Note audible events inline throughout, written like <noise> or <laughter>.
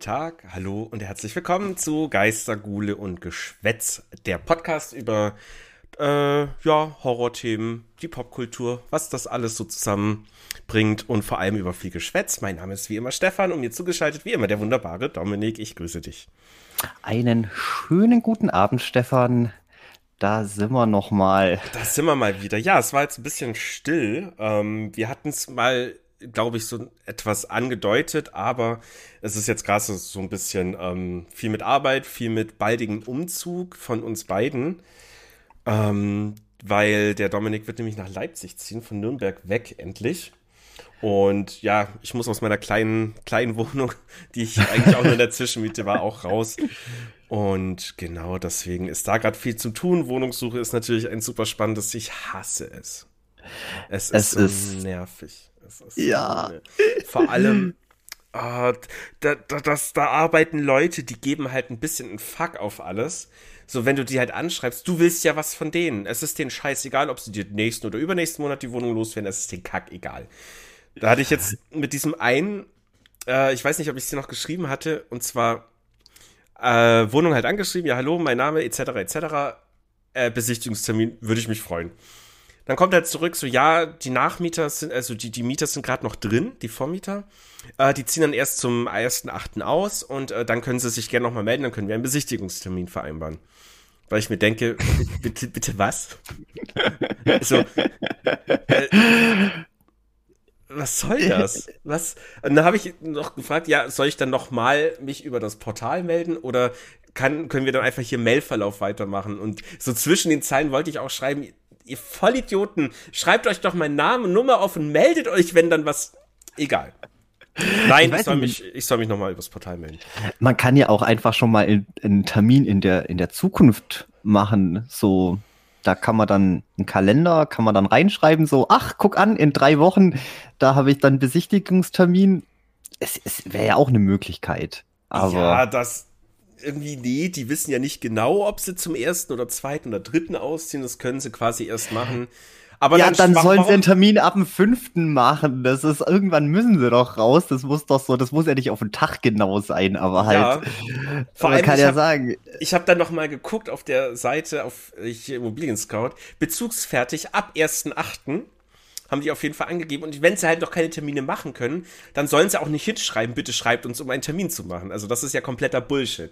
guten Tag, hallo und herzlich willkommen zu Geister, Gule und Geschwätz, der Podcast über äh, ja, Horrorthemen, die Popkultur, was das alles so zusammenbringt und vor allem über viel Geschwätz. Mein Name ist wie immer Stefan und mir zugeschaltet wie immer der wunderbare Dominik. Ich grüße dich. Einen schönen guten Abend, Stefan. Da sind wir noch mal. Da sind wir mal wieder. Ja, es war jetzt ein bisschen still. Ähm, wir hatten es mal glaube ich, so etwas angedeutet, aber es ist jetzt gerade so, so ein bisschen ähm, viel mit Arbeit, viel mit baldigem Umzug von uns beiden. Ähm, weil der Dominik wird nämlich nach Leipzig ziehen, von Nürnberg weg endlich. Und ja, ich muss aus meiner kleinen, kleinen Wohnung, <laughs> die ich eigentlich auch nur in der Zwischenmiete war, auch raus. Und genau deswegen ist da gerade viel zu tun. Wohnungssuche ist natürlich ein super spannendes. Ich hasse es. Es, es ist, so ist nervig. Ja. Vor allem, äh, da, da, das, da arbeiten Leute, die geben halt ein bisschen einen Fuck auf alles. So, wenn du die halt anschreibst, du willst ja was von denen. Es ist denen scheißegal, ob sie dir nächsten oder übernächsten Monat die Wohnung loswerden, es ist den Kack egal. Da hatte ich jetzt mit diesem einen, äh, ich weiß nicht, ob ich es dir noch geschrieben hatte, und zwar äh, Wohnung halt angeschrieben, ja hallo, mein Name etc. etc. Äh, Besichtigungstermin, würde ich mich freuen. Dann kommt er zurück, so ja, die Nachmieter sind, also die, die Mieter sind gerade noch drin, die Vormieter. Äh, die ziehen dann erst zum 1.8. aus und äh, dann können sie sich gerne nochmal melden, dann können wir einen Besichtigungstermin vereinbaren. Weil ich mir denke, <laughs> bitte, bitte was? <laughs> so, äh, was soll das? Was? Und dann habe ich noch gefragt, ja, soll ich dann nochmal mich über das Portal melden oder kann, können wir dann einfach hier Mailverlauf weitermachen? Und so zwischen den Zeilen wollte ich auch schreiben, ihr Vollidioten, schreibt euch doch meinen Namen und Nummer auf und meldet euch, wenn dann was. Egal. Nein, ich, ich soll, mich, ich soll mich nochmal übers Portal melden. Man kann ja auch einfach schon mal einen Termin in der, in der Zukunft machen. So, da kann man dann einen Kalender, kann man dann reinschreiben, so, ach, guck an, in drei Wochen, da habe ich dann Besichtigungstermin. Es, es wäre ja auch eine Möglichkeit. Aber ja, das, irgendwie, nee, die wissen ja nicht genau, ob sie zum ersten oder zweiten oder dritten ausziehen. Das können sie quasi erst machen. Aber ja, dann, dann sollen sie einen Termin ab dem fünften machen. Das ist, irgendwann müssen sie doch raus. Das muss doch so, das muss ja nicht auf den Tag genau sein, aber halt. Ja. Vor allem, kann ja hab, sagen. Ich habe dann noch mal geguckt auf der Seite, auf hier Immobilien Scout, bezugsfertig ab 1.8 haben die auf jeden Fall angegeben. Und wenn sie halt noch keine Termine machen können, dann sollen sie auch nicht hinschreiben, bitte schreibt uns, um einen Termin zu machen. Also das ist ja kompletter Bullshit.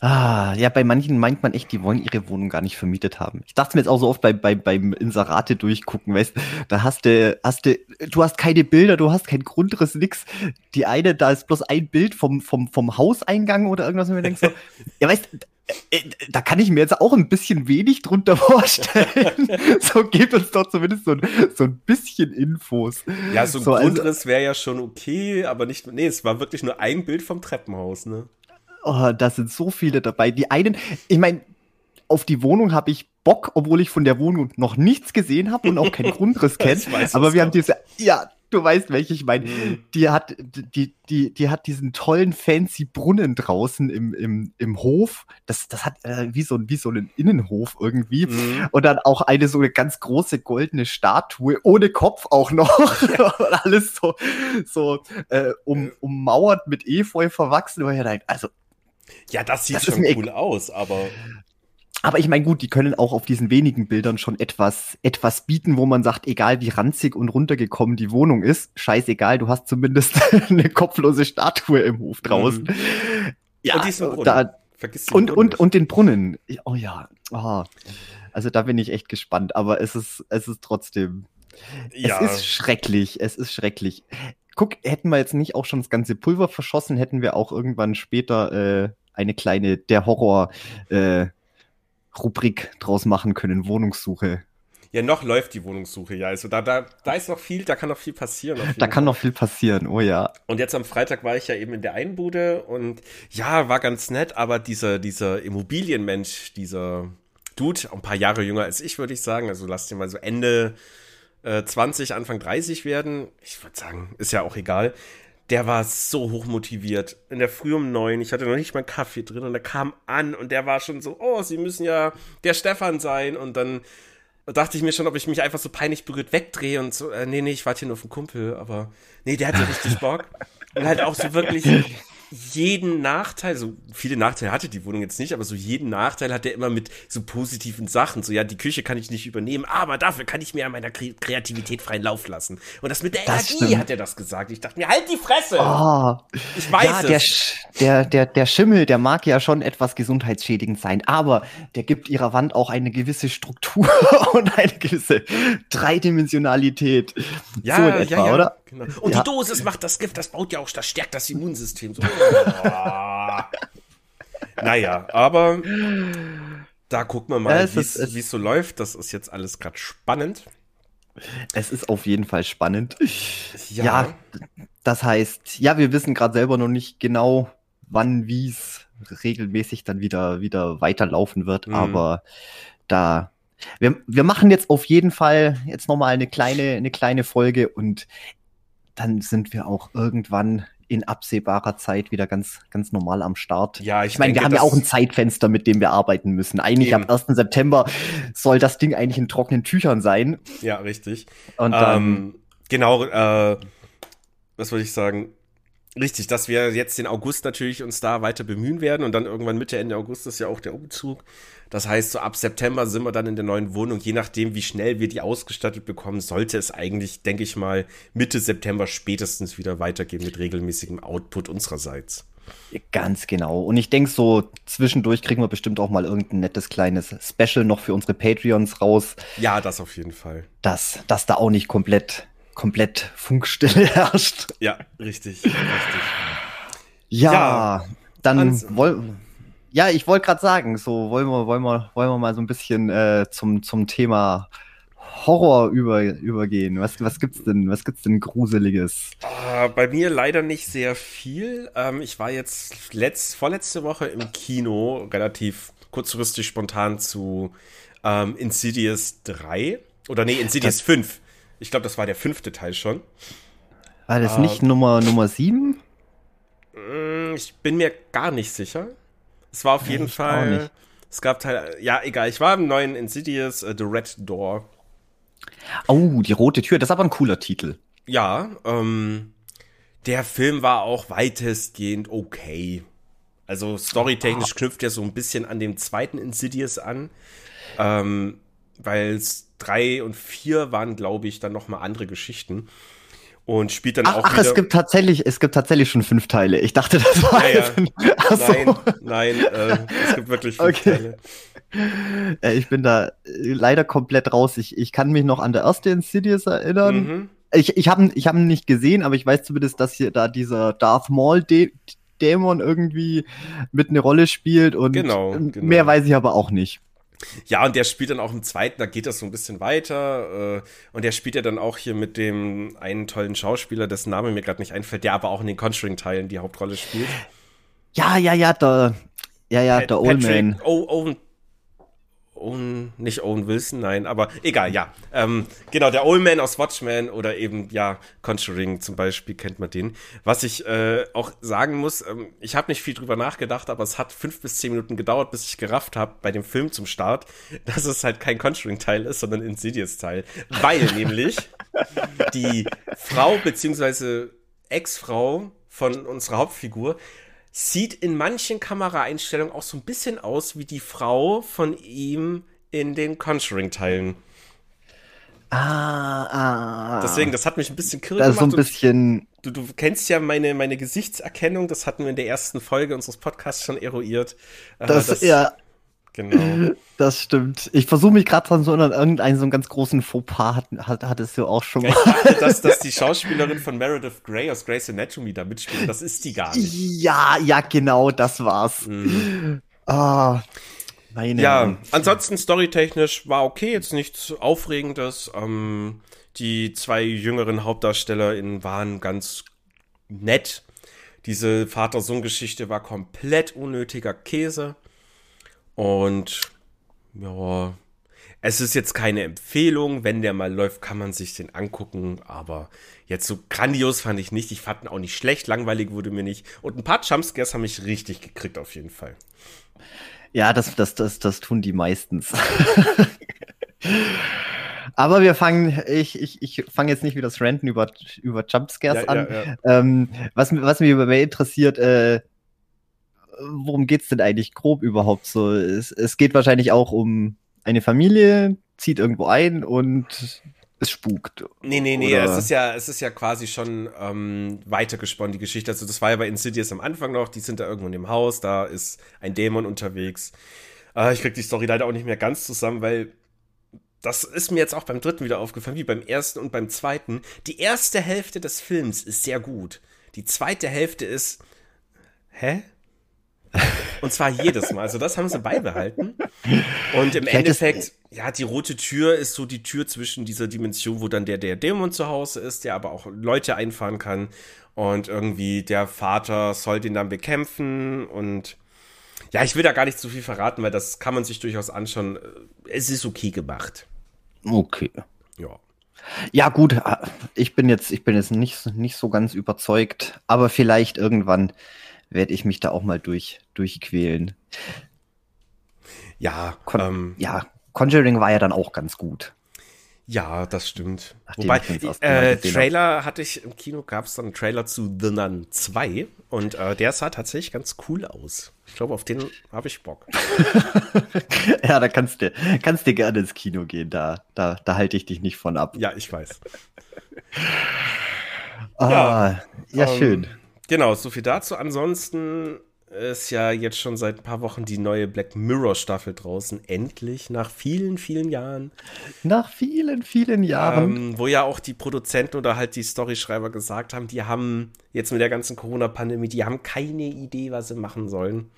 Ah, ja, bei manchen meint man echt, die wollen ihre Wohnung gar nicht vermietet haben. Ich dachte mir jetzt auch so oft bei, bei, beim Inserate durchgucken, weißt da hast du, hast du, du hast keine Bilder, du hast kein Grundriss, nix. Die eine, da ist bloß ein Bild vom, vom, vom Hauseingang oder irgendwas, und mir denkst so, <laughs> ja, weißt da kann ich mir jetzt auch ein bisschen wenig drunter <laughs> vorstellen. <laughs> so gebt uns doch zumindest so ein, so ein bisschen Infos. Ja, so ein so, also Grundriss also, wäre ja schon okay, aber nicht, nee, es war wirklich nur ein Bild vom Treppenhaus, ne? Oh, da sind so viele dabei. Die einen, ich meine, auf die Wohnung habe ich Bock, obwohl ich von der Wohnung noch nichts gesehen habe und auch keinen <laughs> Grundriss kenne. Aber wir haben diese, ja, du weißt, welche ich meine. Mhm. Die hat, die, die, die hat diesen tollen fancy Brunnen draußen im, im, im Hof. Das, das hat äh, wie so, wie so einen Innenhof irgendwie. Mhm. Und dann auch eine so eine ganz große goldene Statue ohne Kopf auch noch. Ja. <laughs> alles so, so äh, um, ummauert mit Efeu verwachsen. Also ja, das sieht das schon cool aus, aber aber ich meine, gut, die können auch auf diesen wenigen Bildern schon etwas, etwas bieten, wo man sagt, egal wie ranzig und runtergekommen die Wohnung ist, scheißegal, du hast zumindest <laughs> eine kopflose Statue im Hof draußen. Mhm. Ja, und diesen Brunnen. Da, Vergiss den und, Brunnen und, und den Brunnen. Oh ja. Oh. Also da bin ich echt gespannt, aber es ist, es ist trotzdem. Ja. Es ist schrecklich. Es ist schrecklich. Guck, hätten wir jetzt nicht auch schon das ganze Pulver verschossen, hätten wir auch irgendwann später äh, eine kleine Der Horror äh, Rubrik draus machen können, Wohnungssuche. Ja, noch läuft die Wohnungssuche, ja. Also da, da, da ist noch viel, da kann noch viel passieren. Da kann noch viel passieren, oh ja. Und jetzt am Freitag war ich ja eben in der Einbude und ja, war ganz nett, aber dieser, dieser Immobilienmensch, dieser Dude, ein paar Jahre jünger als ich, würde ich sagen, also lass dir mal so Ende äh, 20, Anfang 30 werden. Ich würde sagen, ist ja auch egal der war so hoch motiviert. In der Früh um neun, ich hatte noch nicht mal Kaffee drin und er kam an und der war schon so, oh, sie müssen ja der Stefan sein. Und dann dachte ich mir schon, ob ich mich einfach so peinlich berührt wegdrehe und so, äh, nee, nee, ich warte hier nur auf einen Kumpel, aber nee, der hatte richtig Bock. Und halt auch so wirklich, <laughs> jeden Nachteil, so viele Nachteile hatte die Wohnung jetzt nicht, aber so jeden Nachteil hat er immer mit so positiven Sachen. So, ja, die Küche kann ich nicht übernehmen, aber dafür kann ich mir an meiner Kreativität freien Lauf lassen. Und das mit der das Energie stimmt. hat er das gesagt. Ich dachte mir, halt die Fresse! Oh, ich weiß ja, es. Der, der, der Schimmel, der mag ja schon etwas gesundheitsschädigend sein, aber der gibt ihrer Wand auch eine gewisse Struktur <laughs> und eine gewisse Dreidimensionalität. Ja, so in etwa, ja, ja. oder? Genau. Und ja. die Dosis macht das Gift, das baut ja auch, das stärkt das Immunsystem. So. <laughs> <laughs> naja, aber da gucken wir mal, wie es so läuft. Das ist jetzt alles gerade spannend. Es ist auf jeden Fall spannend. Ja. ja das heißt, ja, wir wissen gerade selber noch nicht genau, wann, wie es regelmäßig dann wieder, wieder weiterlaufen wird, mhm. aber da wir, wir machen jetzt auf jeden Fall jetzt nochmal eine kleine, eine kleine Folge und dann sind wir auch irgendwann in absehbarer Zeit wieder ganz, ganz normal am Start. Ja, ich, ich meine, wir haben ja auch ein Zeitfenster, mit dem wir arbeiten müssen. Eigentlich eben. am 1. September soll das Ding eigentlich in trockenen Tüchern sein. Ja, richtig. Und dann, ähm, genau, äh, was wollte ich sagen? Richtig, dass wir jetzt den August natürlich uns da weiter bemühen werden und dann irgendwann Mitte, Ende August ist ja auch der Umzug. Das heißt, so ab September sind wir dann in der neuen Wohnung. Je nachdem, wie schnell wir die ausgestattet bekommen, sollte es eigentlich, denke ich mal, Mitte September spätestens wieder weitergehen mit regelmäßigem Output unsererseits. Ganz genau. Und ich denke, so zwischendurch kriegen wir bestimmt auch mal irgendein nettes kleines Special noch für unsere Patreons raus. Ja, das auf jeden Fall. Dass, dass da auch nicht komplett, komplett Funkstille <laughs> herrscht. Ja, richtig, richtig. Ja, ja dann wollen ja, ich wollte gerade sagen, so wollen wir, wollen wir, wollen wir mal so ein bisschen äh, zum, zum Thema Horror über, übergehen. Was, was gibt's denn, was gibt's denn Gruseliges? Uh, bei mir leider nicht sehr viel. Ähm, ich war jetzt letzt, vorletzte Woche im Kino, relativ kurzfristig spontan zu ähm, Insidious 3. Oder nee, Insidious das, 5. Ich glaube, das war der fünfte Teil schon. War das uh, nicht Nummer, Nummer 7? Mm, ich bin mir gar nicht sicher. Es war auf jeden Fall. Es gab Teil. Ja, egal. Ich war im neuen Insidious uh, The Red Door. Oh, die rote Tür. Das ist aber ein cooler Titel. Ja, ähm, der Film war auch weitestgehend okay. Also storytechnisch knüpft er so ein bisschen an dem zweiten Insidious an. Ähm, weil drei und vier waren, glaube ich, dann noch mal andere Geschichten und spielt dann ach, auch ach, wieder. es gibt tatsächlich, es gibt tatsächlich schon fünf Teile. Ich dachte, das war ja, ja. Nein, nein, äh, es gibt wirklich fünf okay. Teile. Äh, ich bin da äh, leider komplett raus. Ich, ich kann mich noch an der erste Insidious erinnern. Mhm. Ich, ich habe ich hab ihn nicht gesehen, aber ich weiß zumindest, dass hier da dieser Darth Maul Dämon irgendwie mit eine Rolle spielt und genau, genau. mehr weiß ich aber auch nicht. Ja, und der spielt dann auch im zweiten, da geht das so ein bisschen weiter. Äh, und der spielt ja dann auch hier mit dem einen tollen Schauspieler, dessen Name mir gerade nicht einfällt, der aber auch in den Conjuring-Teilen die Hauptrolle spielt. Ja, ja, ja, der, ja, ja, Pat der Old Man. Owen Owen, nicht Owen Wilson, nein, aber egal, ja. Ähm, genau, der Old Man aus Watchmen oder eben, ja, Conjuring zum Beispiel, kennt man den. Was ich äh, auch sagen muss, ähm, ich habe nicht viel drüber nachgedacht, aber es hat fünf bis zehn Minuten gedauert, bis ich gerafft habe bei dem Film zum Start, <laughs> dass es halt kein Conjuring-Teil ist, sondern Insidious-Teil. Weil <laughs> nämlich die Frau beziehungsweise Ex-Frau von unserer Hauptfigur sieht in manchen Kameraeinstellungen auch so ein bisschen aus wie die Frau von ihm in den Conjuring-Teilen. Ah, ah. Deswegen, das hat mich ein bisschen kirre gemacht. So ein bisschen. Du, du kennst ja meine, meine Gesichtserkennung, das hatten wir in der ersten Folge unseres Podcasts schon eruiert. Äh, das, das, ja, Genau. Das stimmt. Ich versuche mich gerade dran zu erinnern, irgendeinen so einen ganz großen Fauxpas hat, hat, hattest du auch schon mal. Ja, ich dachte, dass, dass die <laughs> Schauspielerin von Meredith Grey aus Grey's Anatomy da mitspielt. Das ist die gar nicht. Ja, ja, genau, das war's. Mhm. Ah, meine ja, ansonsten storytechnisch war okay, jetzt nichts Aufregendes. Ähm, die zwei jüngeren HauptdarstellerInnen waren ganz nett. Diese Vater-Sohn-Geschichte war komplett unnötiger Käse. Und ja, es ist jetzt keine Empfehlung. Wenn der mal läuft, kann man sich den angucken. Aber jetzt so grandios fand ich nicht. Ich fand ihn auch nicht schlecht. Langweilig wurde mir nicht. Und ein paar Jumpscares haben mich richtig gekriegt, auf jeden Fall. Ja, das, das, das, das tun die meistens. <laughs> Aber wir fangen, ich, ich, ich fange jetzt nicht wieder das Renten über, über Jumpscares Ja, an. ja, ja. Ähm, was, was mich über mehr interessiert, äh, worum geht's denn eigentlich grob überhaupt so? Es, es geht wahrscheinlich auch um eine Familie, zieht irgendwo ein und es spukt. Nee, nee, nee, Oder- es ist ja, es ist ja quasi schon ähm, weitergesponnen, die Geschichte. Also das war ja bei Insidious am Anfang noch, die sind da irgendwo in dem Haus, da ist ein Dämon unterwegs. Äh, ich krieg die Story leider auch nicht mehr ganz zusammen, weil das ist mir jetzt auch beim dritten wieder aufgefallen, wie beim ersten und beim zweiten. Die erste Hälfte des Films ist sehr gut. Die zweite Hälfte ist. Hä? Und zwar jedes Mal. Also das haben sie beibehalten. Und im Vielleicht Endeffekt, ja, die rote Tür ist so die Tür zwischen dieser Dimension, wo dann der, der Dämon zu Hause ist, der aber auch Leute einfahren kann. Und irgendwie der Vater soll den dann bekämpfen. Und ja, ich will da gar nicht zu viel verraten, weil das kann man sich durchaus anschauen. Es ist okay gemacht. Okay. Ja. Ja, gut, äh, ich bin jetzt, ich bin jetzt nicht, nicht so ganz überzeugt, aber vielleicht irgendwann werde ich mich da auch mal durch, durchquälen. Ja, Kon ähm, ja, Conjuring war ja dann auch ganz gut. ja, das stimmt. Nachdem Wobei, äh, Trailer hatte ich im Kino, gab es dann einen Trailer zu The Nun 2 und äh, der sah tatsächlich ganz cool aus. Ich glaube, auf den habe ich Bock. <laughs> ja, da kannst du, kannst du gerne ins Kino gehen, da, da, da halte ich dich nicht von ab. Ja, ich weiß. Ah, ja, Ähm, schön. Genau, so viel dazu. Ansonsten ist ja jetzt schon seit ein paar Wochen die neue Black Mirror Staffel draußen. Endlich, nach vielen, vielen Jahren. Nach vielen, vielen Jahren. Ähm, wo ja auch die Produzenten oder halt die Storyschreiber gesagt haben, die haben jetzt mit der ganzen Corona-Pandemie, die haben keine Idee, was sie machen sollen.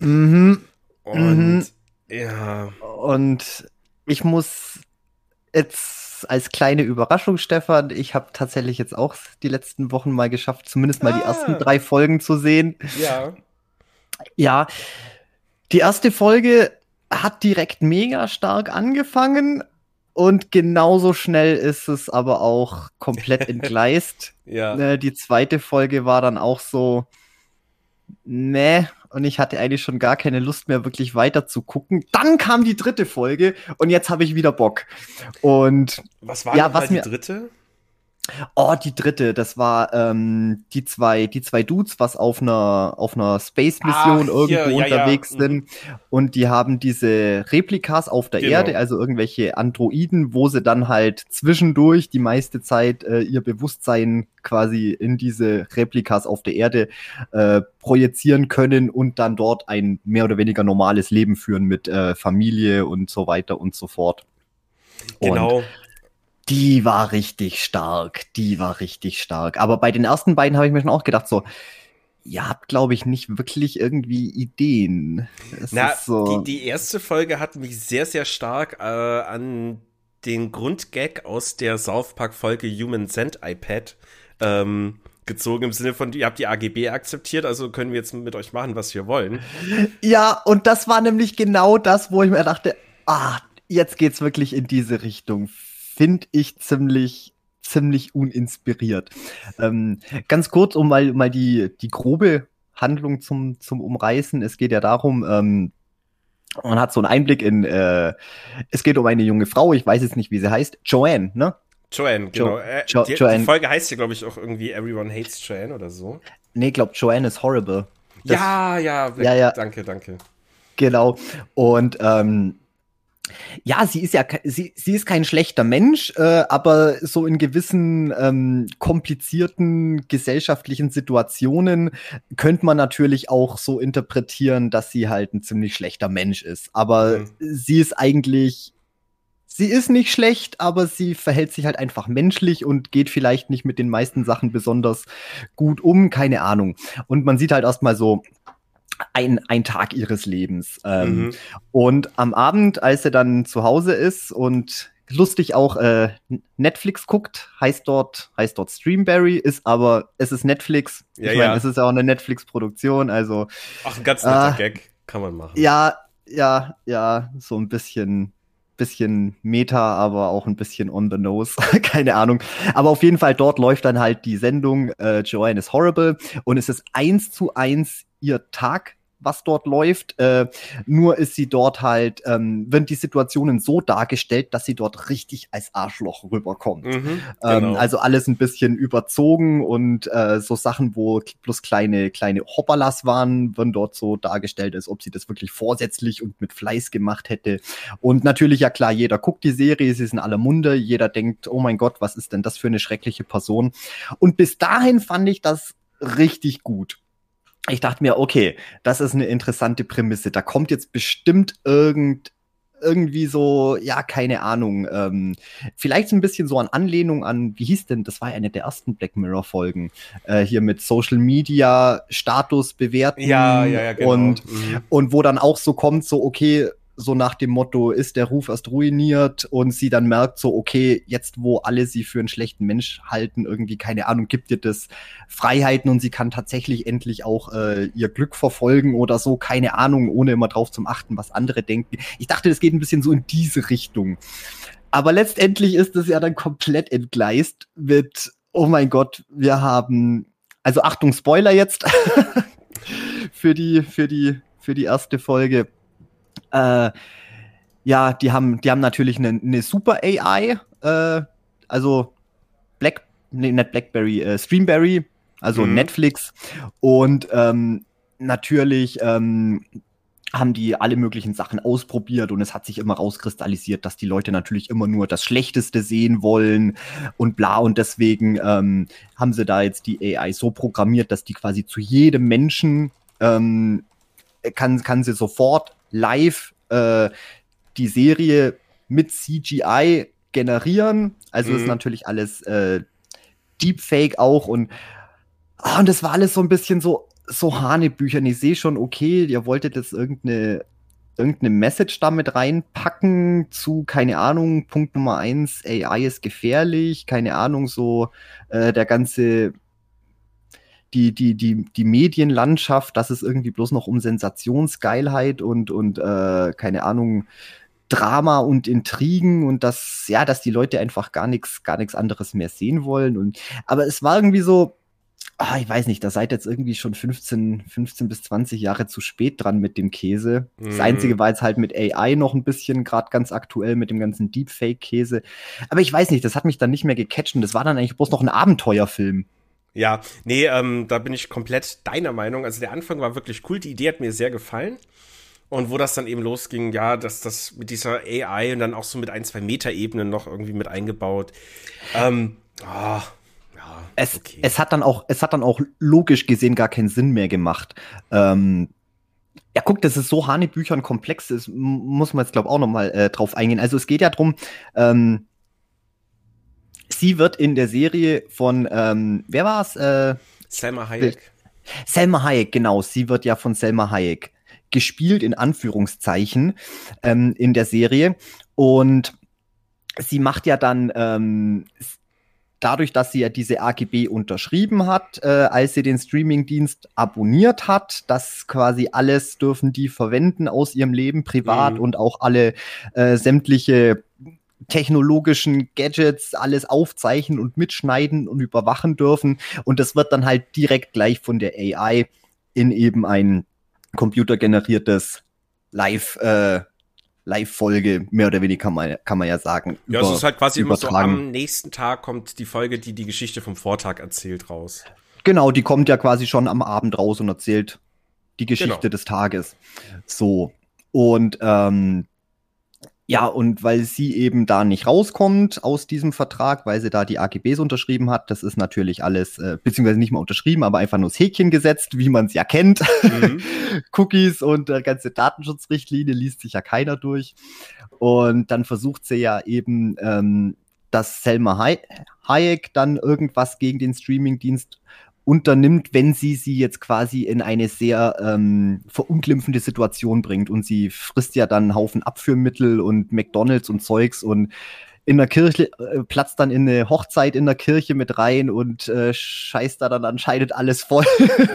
Mhm. Und ja, Und ich muss jetzt als kleine Überraschung, Stefan, ich habe tatsächlich jetzt auch die letzten Wochen mal geschafft, zumindest mal die Ah. ersten drei Folgen zu sehen. ja, Ja, die erste Folge hat direkt mega stark angefangen und genauso schnell ist es aber auch komplett <laughs> entgleist. ja. Ne, die zweite Folge war dann auch so, ne, und ich hatte eigentlich schon gar keine Lust mehr, wirklich weiter zu gucken. Dann kam die dritte Folge und jetzt habe ich wieder Bock. Und Was war Ja, was die mir- dritte? Oh, die dritte, das war ähm, die zwei, die zwei Dudes, was auf einer auf einer Space-Mission Ach, hier, irgendwo ja, ja, unterwegs mhm. sind. Und die haben diese Replikas auf der Genau. Erde, also irgendwelche Androiden, wo sie dann halt zwischendurch die meiste Zeit äh, ihr Bewusstsein quasi in diese Replikas auf der Erde äh, projizieren können und dann dort ein mehr oder weniger normales Leben führen mit äh, Familie und so weiter und so fort. Und Genau. Die war richtig stark, die war richtig stark. Aber bei den ersten beiden habe ich mir schon auch gedacht, so, ihr habt, glaube ich, nicht wirklich irgendwie Ideen. Es Na, so, die, die erste Folge hat mich sehr, sehr stark äh, an den Grundgag aus der South Park-Folge Human Send iPad ähm, gezogen, im Sinne von, ihr habt die AGB akzeptiert, also können wir jetzt mit euch machen, was wir wollen. ja, und das war nämlich genau das, wo ich mir dachte, ah, jetzt geht's wirklich in diese Richtung. Finde ich ziemlich, ziemlich uninspiriert. Ähm, ganz kurz, um mal, mal die, die grobe Handlung zum, zum Umreißen. Es geht ja darum, ähm, man hat so einen Einblick in, äh, es geht um eine junge Frau, ich weiß jetzt nicht, wie sie heißt, Joanne, ne? Joanne, genau. äh, Jo- die, Joanne. die Folge heißt ja, glaube ich, auch irgendwie Everyone Hates Joanne oder so. Nee, glaub, Joanne is horrible. Das- ja, ja, Ja, ja. danke, danke. Genau. Und ähm, ja, sie ist ja sie, sie ist kein schlechter Mensch, äh, aber so in gewissen ähm, komplizierten gesellschaftlichen Situationen könnte man natürlich auch so interpretieren, dass sie halt ein ziemlich schlechter Mensch ist. Aber Mhm. sie ist eigentlich Sie ist nicht schlecht, aber sie verhält sich halt einfach menschlich und geht vielleicht nicht mit den meisten Sachen besonders gut um, keine Ahnung. Und man sieht halt erstmal so ein, ein Tag ihres Lebens. Ähm, Mhm. Und am Abend, als er dann zu Hause ist und lustig auch äh, Netflix guckt, heißt dort, heißt dort Streamberry, ist aber, es ist Netflix. Ja, ich meine, ja. es ist ja auch eine Netflix-Produktion, also Ach, ein ganz netter Ah. Gag. Kann man machen. ja, ja, ja, so ein bisschen, bisschen Meta, aber auch ein bisschen on the nose, <laughs> keine Ahnung. Aber auf jeden Fall dort läuft dann halt die Sendung äh, Joanne is Horrible und es ist eins zu eins ihr Tag was dort läuft. Äh, nur ist sie dort halt, ähm, werden die Situationen so dargestellt, dass sie dort richtig als Arschloch rüberkommt. Mhm, ähm, genau. also alles ein bisschen überzogen und äh, so Sachen, wo bloß kleine, kleine Hopperlas waren, werden dort so dargestellt, als ob sie das wirklich vorsätzlich und mit Fleiß gemacht hätte. Und natürlich, ja klar, jeder guckt die Serie, sie ist in aller Munde, jeder denkt, oh mein Gott, was ist denn das für eine schreckliche Person? Und bis dahin fand ich das richtig gut ich dachte mir, okay, das ist eine interessante Prämisse. Da kommt jetzt bestimmt irgend irgendwie so, ja, keine Ahnung, ähm, vielleicht so ein bisschen so an Anlehnung an, wie hieß denn, das war eine der ersten Black Mirror Folgen, äh, hier mit Social Media Status bewerten. Ja, ja, ja, genau. Und, mhm. und wo dann auch so kommt, so, okay, so nach dem Motto, ist der Ruf erst ruiniert und sie dann merkt so, okay, jetzt wo alle sie für einen schlechten Mensch halten, irgendwie, keine Ahnung, gibt ihr das Freiheiten und sie kann tatsächlich endlich auch äh, ihr Glück verfolgen oder so, keine Ahnung, ohne immer drauf zum Achten, was andere denken. Ich dachte, das geht ein bisschen so in diese Richtung. Aber letztendlich ist es ja dann komplett entgleist mit, oh mein Gott, wir haben, also Achtung, Spoiler jetzt <laughs> für die, für die, für die erste Folge äh, ja, die haben, die haben natürlich eine, eine super AI, äh, also Black, nee, nicht Blackberry, äh, Streamberry, also mhm. Netflix. Und ähm, natürlich ähm, haben die alle möglichen Sachen ausprobiert und es hat sich immer rauskristallisiert, dass die Leute natürlich immer nur das Schlechteste sehen wollen und bla. Und deswegen ähm, haben sie da jetzt die AI so programmiert, dass die quasi zu jedem Menschen ähm, kann, kann sie sofort live äh, die Serie mit CGI generieren. Also mhm. ist natürlich alles äh, Deepfake auch und, oh, und das war alles so ein bisschen so, so Hanebüchern. Ich sehe schon, okay, ihr wolltet jetzt irgendeine irgendeine Message damit reinpacken zu, keine Ahnung, Punkt Nummer eins, AI ist gefährlich, keine Ahnung, so äh, der ganze die, die, die, die Medienlandschaft, dass es irgendwie bloß noch um Sensationsgeilheit und, und äh, keine Ahnung, Drama und Intrigen und dass, ja, dass die Leute einfach gar nichts, gar nichts anderes mehr sehen wollen. Und aber es war irgendwie so, ah, ich weiß nicht, da seid jetzt irgendwie schon 15, 15 bis 20 Jahre zu spät dran mit dem Käse. Mm. Das mhm. Einzige war jetzt halt mit AI noch ein bisschen, gerade ganz aktuell mit dem ganzen Deepfake-Käse. Aber ich weiß nicht, das hat mich dann nicht mehr gecatcht und das war dann eigentlich bloß noch ein Abenteuerfilm. Ja, nee, ähm, da bin ich komplett deiner Meinung. Also der Anfang war wirklich cool, die Idee hat mir sehr gefallen. Und wo das dann eben losging, ja, dass das mit dieser AI und dann auch so mit ein, zwei Meter-Ebenen noch irgendwie mit eingebaut. Ähm, oh, ja, es, okay. es hat dann auch, es hat dann auch logisch gesehen gar keinen Sinn mehr gemacht. Ähm, ja, guck, das ist so Hanebüchern komplex ist, muss man jetzt, glaube ich, auch noch mal äh, drauf eingehen. Also es geht ja drum, ähm, sie wird in der Serie von, ähm, wer war's? Äh, Selma Hayek. Selma Hayek, genau. Sie wird ja von Selma Hayek gespielt, in Anführungszeichen, ähm, in der Serie. Und sie macht ja dann, ähm, dadurch, dass sie ja diese AGB unterschrieben hat, äh, als sie den Streamingdienst abonniert hat, dass quasi alles dürfen die verwenden aus ihrem Leben privat mhm. und auch alle äh, sämtliche technologischen Gadgets alles aufzeichnen und mitschneiden und überwachen dürfen. Und das wird dann halt direkt gleich von der AI in eben ein computergeneriertes Live, äh, Live-Folge, mehr oder weniger kann man, kann man ja sagen. Ja, über, es ist halt quasi immer so, am nächsten Tag kommt die Folge, die die Geschichte vom Vortag erzählt, raus. Genau, die kommt ja quasi schon am Abend raus und erzählt die Geschichte genau. des Tages. So. Und ähm, ja, und weil sie eben da nicht rauskommt aus diesem Vertrag, weil sie da die AGBs unterschrieben hat, das ist natürlich alles, äh, beziehungsweise nicht mal unterschrieben, aber einfach nur das Häkchen gesetzt, wie man es ja kennt. Mhm. <laughs> Cookies und äh, ganze Datenschutzrichtlinie liest sich ja keiner durch. Und dann versucht sie ja eben, ähm, dass Selma Hayek dann irgendwas gegen den Streamingdienst unternimmt, wenn sie sie jetzt quasi in eine sehr ähm, verunglimpfende Situation bringt. Und sie frisst ja dann einen Haufen Abführmittel und McDonalds und Zeugs und in der Kirche äh, platzt dann in eine Hochzeit in der Kirche mit rein und äh, scheißt da dann anscheinend alles voll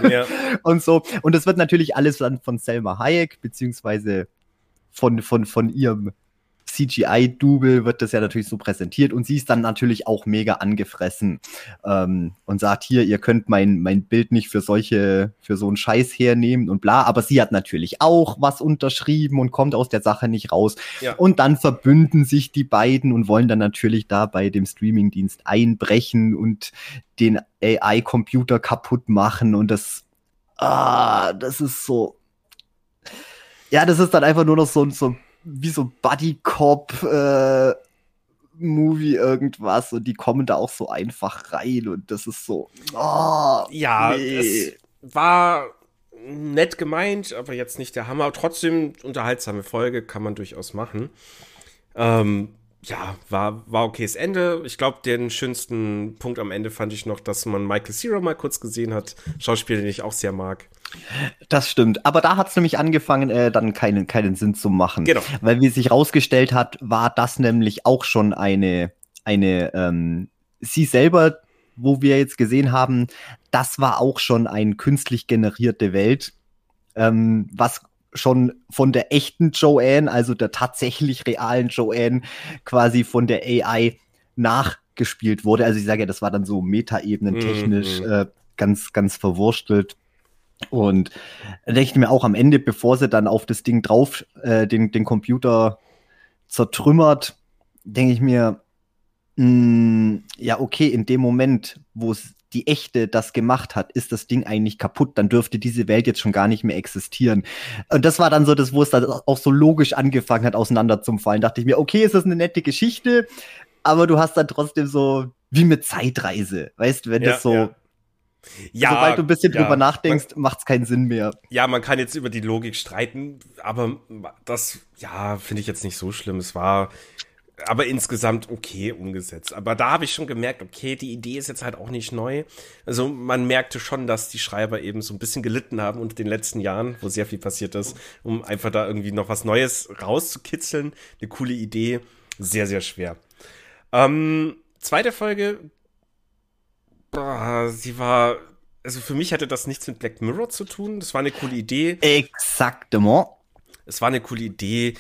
ja. <laughs> und so. Und das wird natürlich alles dann von Selma Hayek beziehungsweise von, von, von ihrem CGI-Double wird das ja natürlich so präsentiert und sie ist dann natürlich auch mega angefressen ähm, und sagt hier, ihr könnt mein, mein Bild nicht für solche, für so einen Scheiß hernehmen und bla, aber sie hat natürlich auch was unterschrieben und kommt aus der Sache nicht raus. Ja. Und dann verbünden sich die beiden und wollen dann natürlich da bei dem Streamingdienst einbrechen und den AI-Computer kaputt machen und das, ah, das ist so, ja, das ist dann einfach nur noch so, so wie so Buddy Cop äh, Movie irgendwas und die kommen da auch so einfach rein und das ist so. Oh, ja, nee. es war nett gemeint, aber jetzt nicht der Hammer. Trotzdem unterhaltsame Folge kann man durchaus machen. Ähm, ja, war, war okayes Ende. Ich glaube, den schönsten Punkt am Ende fand ich noch, dass man Michael Cera mal kurz gesehen hat. Schauspieler, den ich auch sehr mag. Das stimmt. Aber da hat es nämlich angefangen, äh, dann keinen, keinen Sinn zu machen. Genau. Weil, wie es sich rausgestellt hat, war das nämlich auch schon eine, eine, ähm, sie selber, wo wir jetzt gesehen haben, das war auch schon eine künstlich generierte Welt. Ähm, was schon von der echten Joanne, also der tatsächlich realen Joanne, quasi von der AI nachgespielt wurde. Also ich sage ja, das war dann so Metaebenen technisch mhm. äh, ganz, ganz verwurstelt. Und da denke ich mir auch am Ende, bevor sie dann auf das Ding drauf, äh, den, den Computer zertrümmert, denke ich mir, mh, mm, ja, okay, in dem Moment, wo es die echte das gemacht hat, ist das Ding eigentlich kaputt, dann dürfte diese Welt jetzt schon gar nicht mehr existieren. Und das war dann so das, wo es dann auch so logisch angefangen hat, auseinanderzufallen. Dachte ich mir, okay, ist das eine nette Geschichte, aber du hast dann trotzdem so wie mit Zeitreise, weißt du, wenn ja, das so ja. Ja, Sobald du ein bisschen ja, drüber nachdenkst, macht es keinen Sinn mehr. Ja, man kann jetzt über die Logik streiten, aber das, ja, finde ich jetzt nicht so schlimm. Es war, aber insgesamt okay umgesetzt. Aber da habe ich schon gemerkt, okay, die Idee ist jetzt halt auch nicht neu. Also man merkte schon, dass die Schreiber eben so ein bisschen gelitten haben unter den letzten Jahren, wo sehr viel passiert ist, um einfach da irgendwie noch was Neues rauszukitzeln. Eine coole Idee, sehr, sehr schwer. Ähm, zweite Folge, boah, sie war, also für mich hatte das nichts mit Black Mirror zu tun. Das war eine coole Idee. Exaktement. Es war eine coole Idee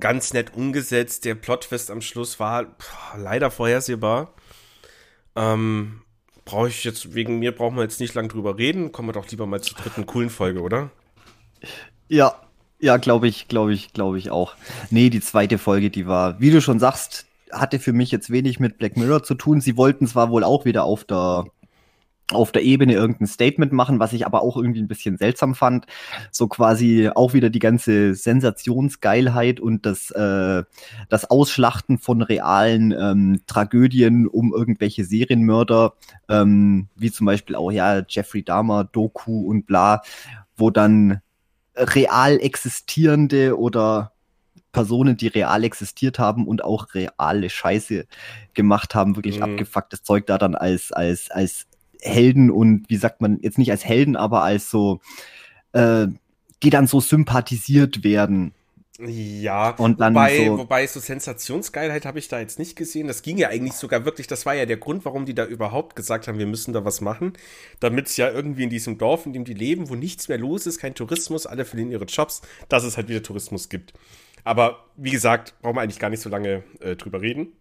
ganz nett umgesetzt. Der Plotfest am Schluss war pff, leider vorhersehbar. Ähm, brauche ich jetzt, wegen mir brauchen wir jetzt nicht lang drüber reden. Kommen wir doch lieber mal zur dritten coolen Folge, oder? Ja, ja, glaube ich, glaube ich, glaube ich auch. Nee, die zweite Folge, die war, wie du schon sagst, hatte für mich jetzt wenig mit Black Mirror zu tun. Sie wollten zwar wohl auch wieder auf der auf der Ebene irgendein Statement machen, was ich aber auch irgendwie ein bisschen seltsam fand. So quasi auch wieder die ganze Sensationsgeilheit und das, äh, das Ausschlachten von realen ähm, Tragödien um irgendwelche Serienmörder, ähm, wie zum Beispiel auch ja Jeffrey Dahmer, Doku und bla, wo dann real existierende oder Personen, die real existiert haben und auch reale Scheiße gemacht haben, wirklich mhm. abgefucktes Zeug da dann als, als, als Helden und wie sagt man, jetzt nicht als Helden, aber als so, äh, die dann so sympathisiert werden. Ja, und dann wobei, so, wobei so Sensationsgeilheit habe ich da jetzt nicht gesehen. Das ging ja eigentlich sogar wirklich, das war ja der Grund, warum die da überhaupt gesagt haben, wir müssen da was machen, damit es ja irgendwie in diesem Dorf, in dem die leben, wo nichts mehr los ist, kein Tourismus, alle verlieren ihre Jobs, dass es halt wieder Tourismus gibt. Aber wie gesagt, brauchen wir eigentlich gar nicht so lange äh, drüber reden.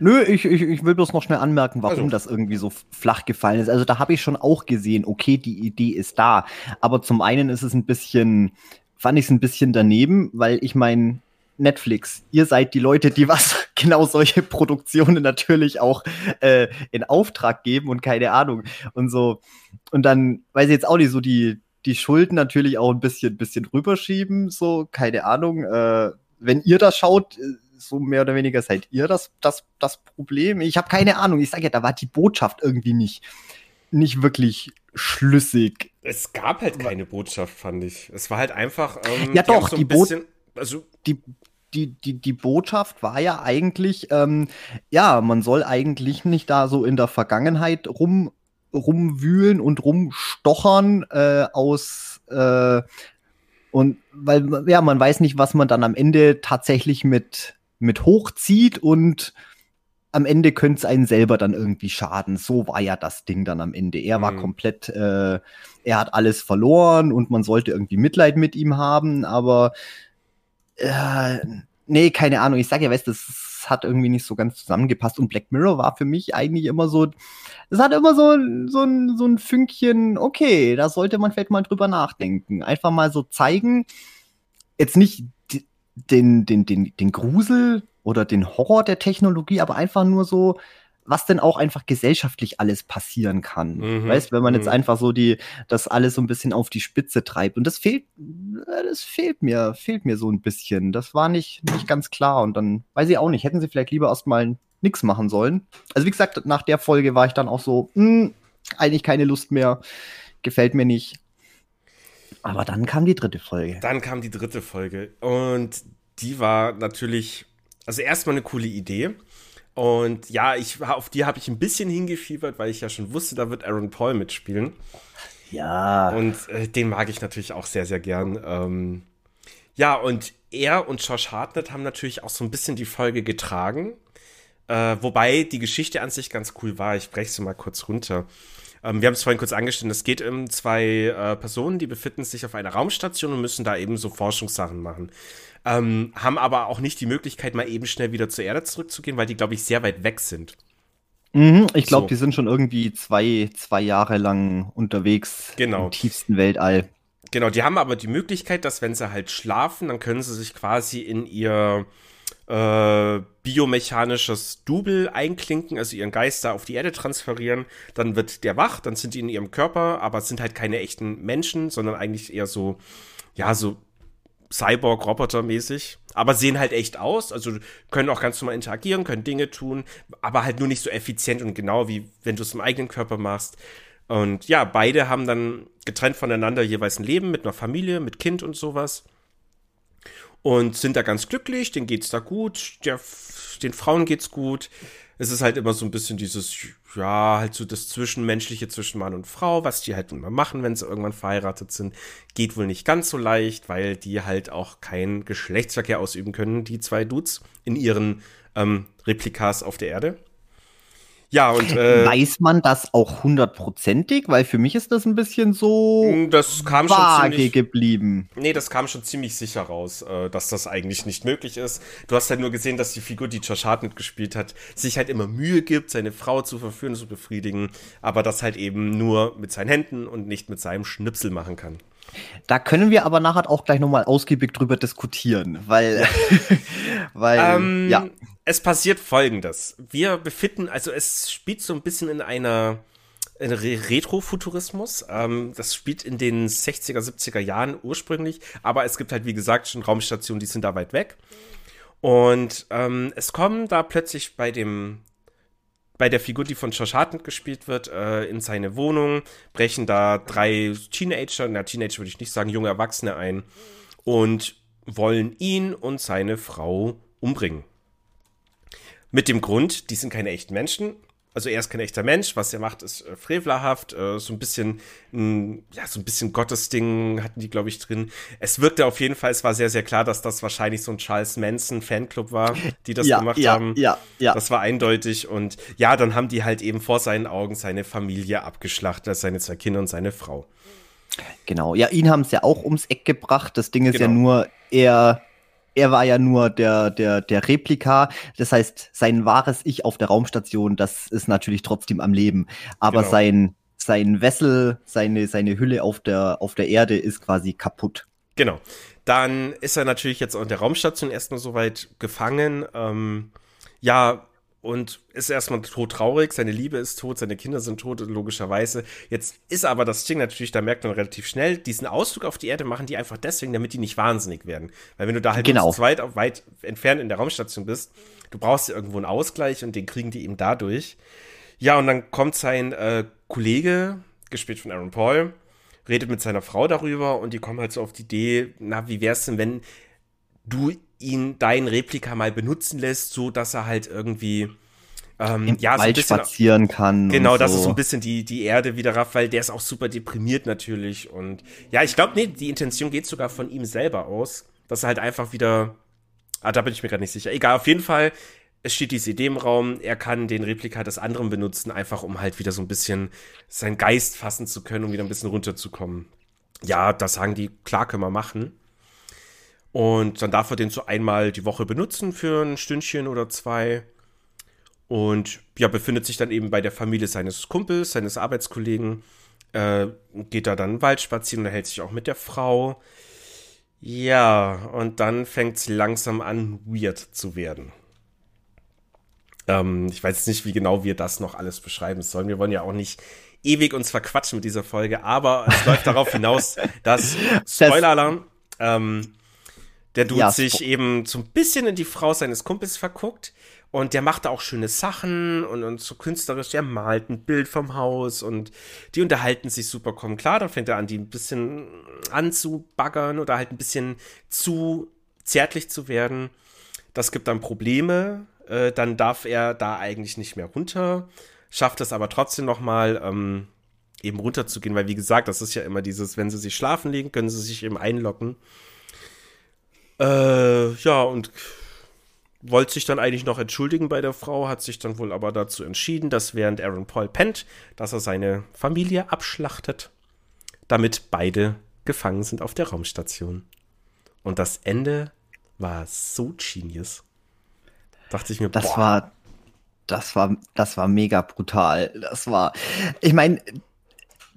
Nö, ich, ich, ich will bloß noch schnell anmerken, warum also. das irgendwie so flach gefallen ist. Also da habe ich schon auch gesehen, okay, die Idee ist da. Aber zum einen ist es ein bisschen, fand ich es ein bisschen daneben, weil ich meine, Netflix, ihr seid die Leute, die was <laughs> genau solche Produktionen natürlich auch äh, in Auftrag geben und keine Ahnung und so. Und dann, weiß ich jetzt auch nicht, so die, die Schulden natürlich auch ein bisschen, bisschen rüberschieben, so, keine Ahnung. Äh, wenn ihr das schaut, äh, so mehr oder weniger seid ihr das, das, das Problem. Ich habe keine Ahnung. Ich sage ja, da war die Botschaft irgendwie nicht, nicht wirklich schlüssig. Es gab halt keine Botschaft, fand ich. Es war halt einfach. Ähm, ja, doch, so die Botschaft. Also die, die, die, die Botschaft war ja eigentlich, ähm, ja, man soll eigentlich nicht da so in der Vergangenheit rum, rumwühlen und rumstochern äh, aus äh, und weil ja man weiß nicht, was man dann am Ende tatsächlich mit mit hochzieht und am Ende könnte es einen selber dann irgendwie schaden. So war ja das Ding dann am Ende. Er war mhm. komplett, äh, er hat alles verloren und man sollte irgendwie Mitleid mit ihm haben, aber äh, nee, keine Ahnung. Ich sage ja, weißt du, das hat irgendwie nicht so ganz zusammengepasst. Und Black Mirror war für mich eigentlich immer so, es hat immer so, so, ein, so ein Fünkchen, okay, da sollte man vielleicht mal drüber nachdenken. Einfach mal so zeigen, jetzt nicht den, den, den, den Grusel oder den Horror der Technologie, aber einfach nur so, was denn auch einfach gesellschaftlich alles passieren kann. Mhm. Weißt, wenn man jetzt mhm. einfach so die, das alles so ein bisschen auf die Spitze treibt. Und das fehlt, äh, das fehlt mir, fehlt mir so ein bisschen. Das war nicht, nicht ganz klar. Und dann weiß ich auch nicht, hätten sie vielleicht lieber erstmal nichts machen sollen. Also wie gesagt, nach der Folge war ich dann auch so, mh, hm, eigentlich keine Lust mehr, gefällt mir nicht. Aber dann kam die dritte Folge. Dann kam die dritte Folge. Und die war natürlich, also erstmal eine coole Idee. Und ja, ich, auf die habe ich ein bisschen hingefiebert, weil ich ja schon wusste, da wird Aaron Paul mitspielen. Ja. Und äh, den mag ich natürlich auch sehr, sehr gern. Ähm, ja, und er und Josh Hartnett haben natürlich auch so ein bisschen die Folge getragen. Äh, wobei die Geschichte an sich ganz cool war. Ich breche sie mal kurz runter. Ähm, wir haben es vorhin kurz angestellt. Es geht um zwei äh, Personen, die befinden sich auf einer Raumstation und müssen da eben so Forschungssachen machen ähm, haben aber auch nicht die Möglichkeit, mal eben schnell wieder zur Erde zurückzugehen, weil die, glaube ich, sehr weit weg sind. Mhm, ich glaube, so. die sind schon irgendwie zwei, zwei Jahre lang unterwegs genau. im tiefsten Weltall. Genau, die haben aber die Möglichkeit, dass wenn sie halt schlafen, dann können sie sich quasi in ihr äh, biomechanisches Double einklinken, also ihren Geist da auf die Erde transferieren. Dann wird der wach, dann sind die in ihrem Körper, aber es sind halt keine echten Menschen, sondern eigentlich eher so, ja, so Cyborg-Roboter-mäßig, aber sehen halt echt aus, also können auch ganz normal interagieren, können Dinge tun, aber halt nur nicht so effizient und genau wie wenn du es im eigenen Körper machst. Und ja, beide haben dann getrennt voneinander jeweils ein Leben mit einer Familie, mit Kind und sowas. Und sind da ganz glücklich, denen geht's da gut, der, den Frauen geht's gut es ist halt immer so ein bisschen dieses, ja, halt so das Zwischenmenschliche zwischen Mann und Frau, was die halt immer machen, wenn sie irgendwann verheiratet sind, geht wohl nicht ganz so leicht, weil die halt auch keinen Geschlechtsverkehr ausüben können, die zwei Dudes in ihren ähm, Replikas auf der Erde. Ja, und äh, weiß man das auch hundertprozentig? Weil für mich ist das ein bisschen so mm, das kam vage schon ziemlich, geblieben. Nee, das kam schon ziemlich sicher raus, äh, dass das eigentlich nicht möglich ist. Du hast halt nur gesehen, dass die Figur, die Josh Hartnett gespielt hat, sich halt immer Mühe gibt, seine Frau zu verführen, zu befriedigen, aber das halt eben nur mit seinen Händen und nicht mit seinem Schnipsel machen kann. Da können wir aber nachher auch gleich nochmal ausgiebig drüber diskutieren, weil, <laughs> weil, ähm, ja. Es passiert folgendes. Wir befinden, also es spielt so ein bisschen in einer, in Retrofuturismus. Ähm, das spielt in den 60er, 70er Jahren ursprünglich, aber es gibt halt, wie gesagt, schon Raumstationen, die sind da weit weg. Und ähm, es kommen da plötzlich bei dem bei der Figur, die von Josh Hartnett gespielt wird, äh, in seine Wohnung, brechen da drei Teenager, na Teenager würde ich nicht sagen, junge Erwachsene ein und wollen ihn und seine Frau umbringen. Mit dem Grund, die sind keine echten Menschen, also er ist kein echter Mensch, was er macht, ist äh, frevelerhaft, äh, so ein bisschen, mh, ja, so ein bisschen Gottesding hatten die, glaube ich, drin. Es wirkte auf jeden Fall, es war sehr, sehr klar, dass das wahrscheinlich so ein Charles Manson Fanclub war, die das ja, gemacht ja, haben. Ja, ja. Das war eindeutig und ja, dann haben die halt eben vor seinen Augen seine Familie abgeschlachtet, seine zwei Kinder und seine Frau. Genau, ja, ihn haben es ja auch ums Eck gebracht. Das Ding ist genau. ja nur, er er war ja nur der, der, der Replika. Das heißt, sein wahres Ich auf der Raumstation, das ist natürlich trotzdem am Leben. Aber genau. sein, sein Wessel, seine, seine Hülle auf der, auf der Erde ist quasi kaputt. Genau. Dann ist er natürlich jetzt auf der Raumstation erstmal soweit gefangen. Ähm, ja, und ist erstmal tot traurig, seine Liebe ist tot, seine Kinder sind tot, logischerweise. Jetzt ist aber das Ding natürlich, da merkt man relativ schnell, diesen Ausflug auf die Erde machen die einfach deswegen, damit die nicht wahnsinnig werden. Weil wenn du da halt genau. zu zweit weit entfernt in der Raumstation bist, du brauchst ja irgendwo einen Ausgleich und den kriegen die eben dadurch. Ja, und dann kommt sein äh, Kollege, gespielt von Aaron Paul, redet mit seiner Frau darüber und die kommen halt so auf die Idee, na, wie wär's denn, wenn du ihn dein Replika mal benutzen lässt, so dass er halt irgendwie ähm, Im ja, Wald so bisschen, spazieren kann. Genau, so. dass es so ein bisschen die, die Erde wieder rafft, weil der ist auch super deprimiert natürlich. Und ja, ich glaube, nee, die Intention geht sogar von ihm selber aus, dass er halt einfach wieder. Ah, da bin ich mir gerade nicht sicher. Egal, auf jeden Fall, es steht diese Idee im Raum, er kann den Replika des anderen benutzen, einfach um halt wieder so ein bisschen seinen Geist fassen zu können, um wieder ein bisschen runterzukommen. Ja, das sagen die, klar können wir machen. Und dann darf er den so einmal die Woche benutzen für ein Stündchen oder zwei. Und ja, befindet sich dann eben bei der Familie seines Kumpels, seines Arbeitskollegen. Äh, geht da dann Wald spazieren und hält sich auch mit der Frau. Ja, und dann fängt es langsam an, weird zu werden. Ähm, ich weiß nicht, wie genau wir das noch alles beschreiben sollen. Wir wollen ja auch nicht ewig uns verquatschen mit dieser Folge, aber es läuft darauf <laughs> hinaus, dass, Spoiler-Alarm, ähm, der Dude ja, sich eben so ein bisschen in die Frau seines Kumpels verguckt. Und der macht da auch schöne Sachen und, und so künstlerisch, der malt ein Bild vom Haus und die unterhalten sich super, kommen klar. Dann fängt er an, die ein bisschen anzubaggern oder halt ein bisschen zu zärtlich zu werden. Das gibt dann Probleme. Äh, dann darf er da eigentlich nicht mehr runter, schafft es aber trotzdem noch mal ähm, eben runterzugehen, weil wie gesagt, das ist ja immer dieses, wenn sie sich schlafen legen, können sie sich eben einlocken. Äh, ja, und wollte sich dann eigentlich noch entschuldigen bei der Frau, hat sich dann wohl aber dazu entschieden, dass während Aaron Paul pennt, dass er seine Familie abschlachtet, damit beide gefangen sind auf der Raumstation. Und das Ende war so genius. Dachte ich mir, das boah. war das war das war mega brutal. Das war ich meine,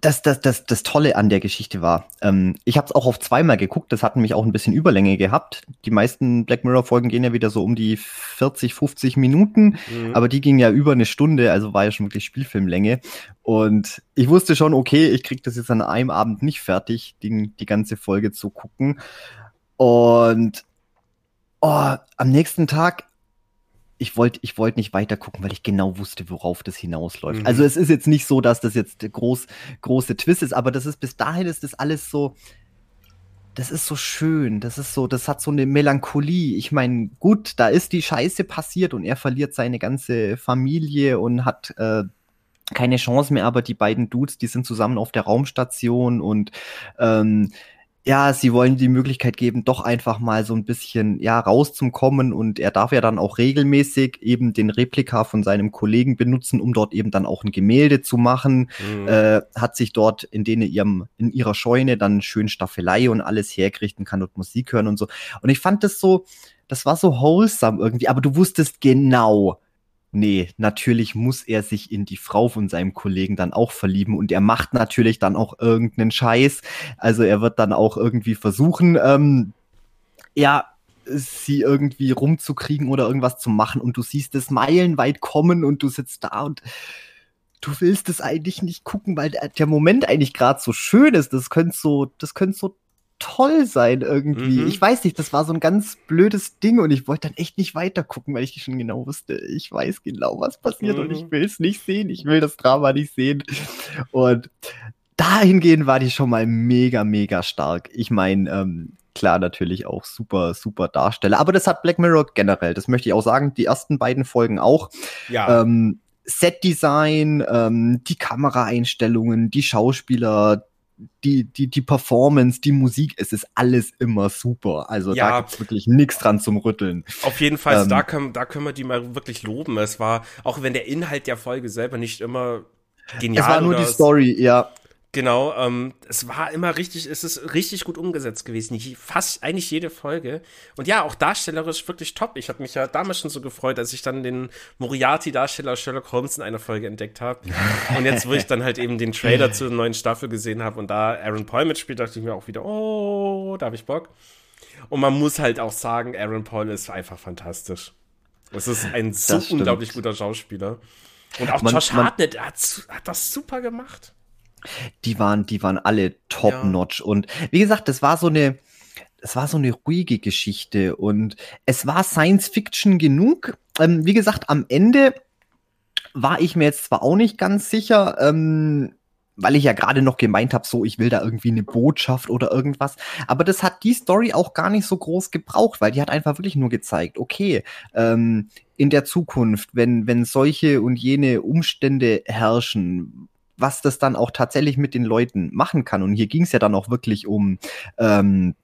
das, das, das, das Tolle an der Geschichte war, ähm, ich habe es auch auf zweimal geguckt, das hat mich auch ein bisschen Überlänge gehabt. Die meisten Black Mirror-Folgen gehen ja wieder so um die 40, 50 Minuten, mhm. aber die ging ja über eine Stunde, also war ja schon wirklich Spielfilmlänge. Und ich wusste schon, okay, ich krieg das jetzt an einem Abend nicht fertig, die, die ganze Folge zu gucken. Und oh, am nächsten Tag ich wollte ich wollte nicht weiter gucken, weil ich genau wusste, worauf das hinausläuft. Mhm. Also es ist jetzt nicht so, dass das jetzt der groß, große Twist ist, aber das ist bis dahin ist das alles so, das ist so schön, das ist so, das hat so eine Melancholie. Ich meine, gut, da ist die Scheiße passiert und er verliert seine ganze Familie und hat äh, keine Chance mehr, aber die beiden Dudes, die sind zusammen auf der Raumstation und ähm, ja, sie wollen die Möglichkeit geben, doch einfach mal so ein bisschen, ja, rauszukommen und er darf ja dann auch regelmäßig eben den Replika von seinem Kollegen benutzen, um dort eben dann auch ein Gemälde zu machen, mhm. äh, hat sich dort in denen ihrem, in ihrer Scheune dann schön Staffelei und alles hergerichtet kann und Musik hören und so. Und ich fand das so, das war so wholesome irgendwie, aber du wusstest genau, nee, natürlich muss er sich in die Frau von seinem Kollegen dann auch verlieben und er macht natürlich dann auch irgendeinen Scheiß. Also er wird dann auch irgendwie versuchen, ähm, ja, sie irgendwie rumzukriegen oder irgendwas zu machen und du siehst es meilenweit kommen und du sitzt da und du willst es eigentlich nicht gucken, weil der, Moment eigentlich gerade so schön ist. Das könnte so, das könnte so toll sein irgendwie. Mhm. Ich weiß nicht, das war so ein ganz blödes Ding und ich wollte dann echt nicht weiter gucken, weil ich schon genau wusste, ich weiß genau, was passiert mhm. und ich mhm. will es nicht sehen. Ich will das Drama nicht sehen. Und dahingehend war die schon mal mega, mega stark. Ich meine, ähm, klar, natürlich auch super, super Darsteller. Aber das hat Black Mirror generell, das möchte ich auch sagen, die ersten beiden Folgen auch. Ja. Ähm, Set-Design, ähm, die Kameraeinstellungen, die Schauspieler, die, die, die Performance, die Musik, es ist alles immer super. Also ja, da gibt's wirklich nichts dran zum Rütteln. Auf jeden Fall, ähm, da, können, da können wir die mal wirklich loben. Es war, auch wenn der Inhalt der Folge selber nicht immer genial Es war nur die Story, ja. Genau, ähm, es war immer richtig, es ist richtig gut umgesetzt gewesen. Fast eigentlich jede Folge. Und ja, auch darstellerisch wirklich top. Ich habe mich ja damals schon so gefreut, als ich dann den Moriarty-Darsteller Sherlock Holmes in einer Folge entdeckt habe. und jetzt, wo ich dann halt eben den Trailer zur neuen Staffel gesehen habe und da Aaron Paul mitspielt, dachte ich mir auch wieder, oh, da habe ich Bock. Und man muss halt auch sagen, Aaron Paul ist einfach fantastisch. Es ist ein so unglaublich guter Schauspieler. Und auch man, Josh Hartnett hat, hat das super gemacht. Die waren, die waren alle top-notch. Ja. Und wie gesagt, das war so eine, es war so eine ruhige Geschichte und es war Science Fiction genug. Ähm, wie gesagt, am Ende war ich mir jetzt zwar auch nicht ganz sicher, ähm, weil ich ja gerade noch gemeint habe, so ich will da irgendwie eine Botschaft oder irgendwas. Aber das hat die Story auch gar nicht so groß gebraucht, weil die hat einfach wirklich nur gezeigt, okay, ähm, in der Zukunft, wenn, wenn solche und jene Umstände herrschen, was das dann auch tatsächlich mit den Leuten machen kann. Und hier ging es ja dann auch wirklich um ähm,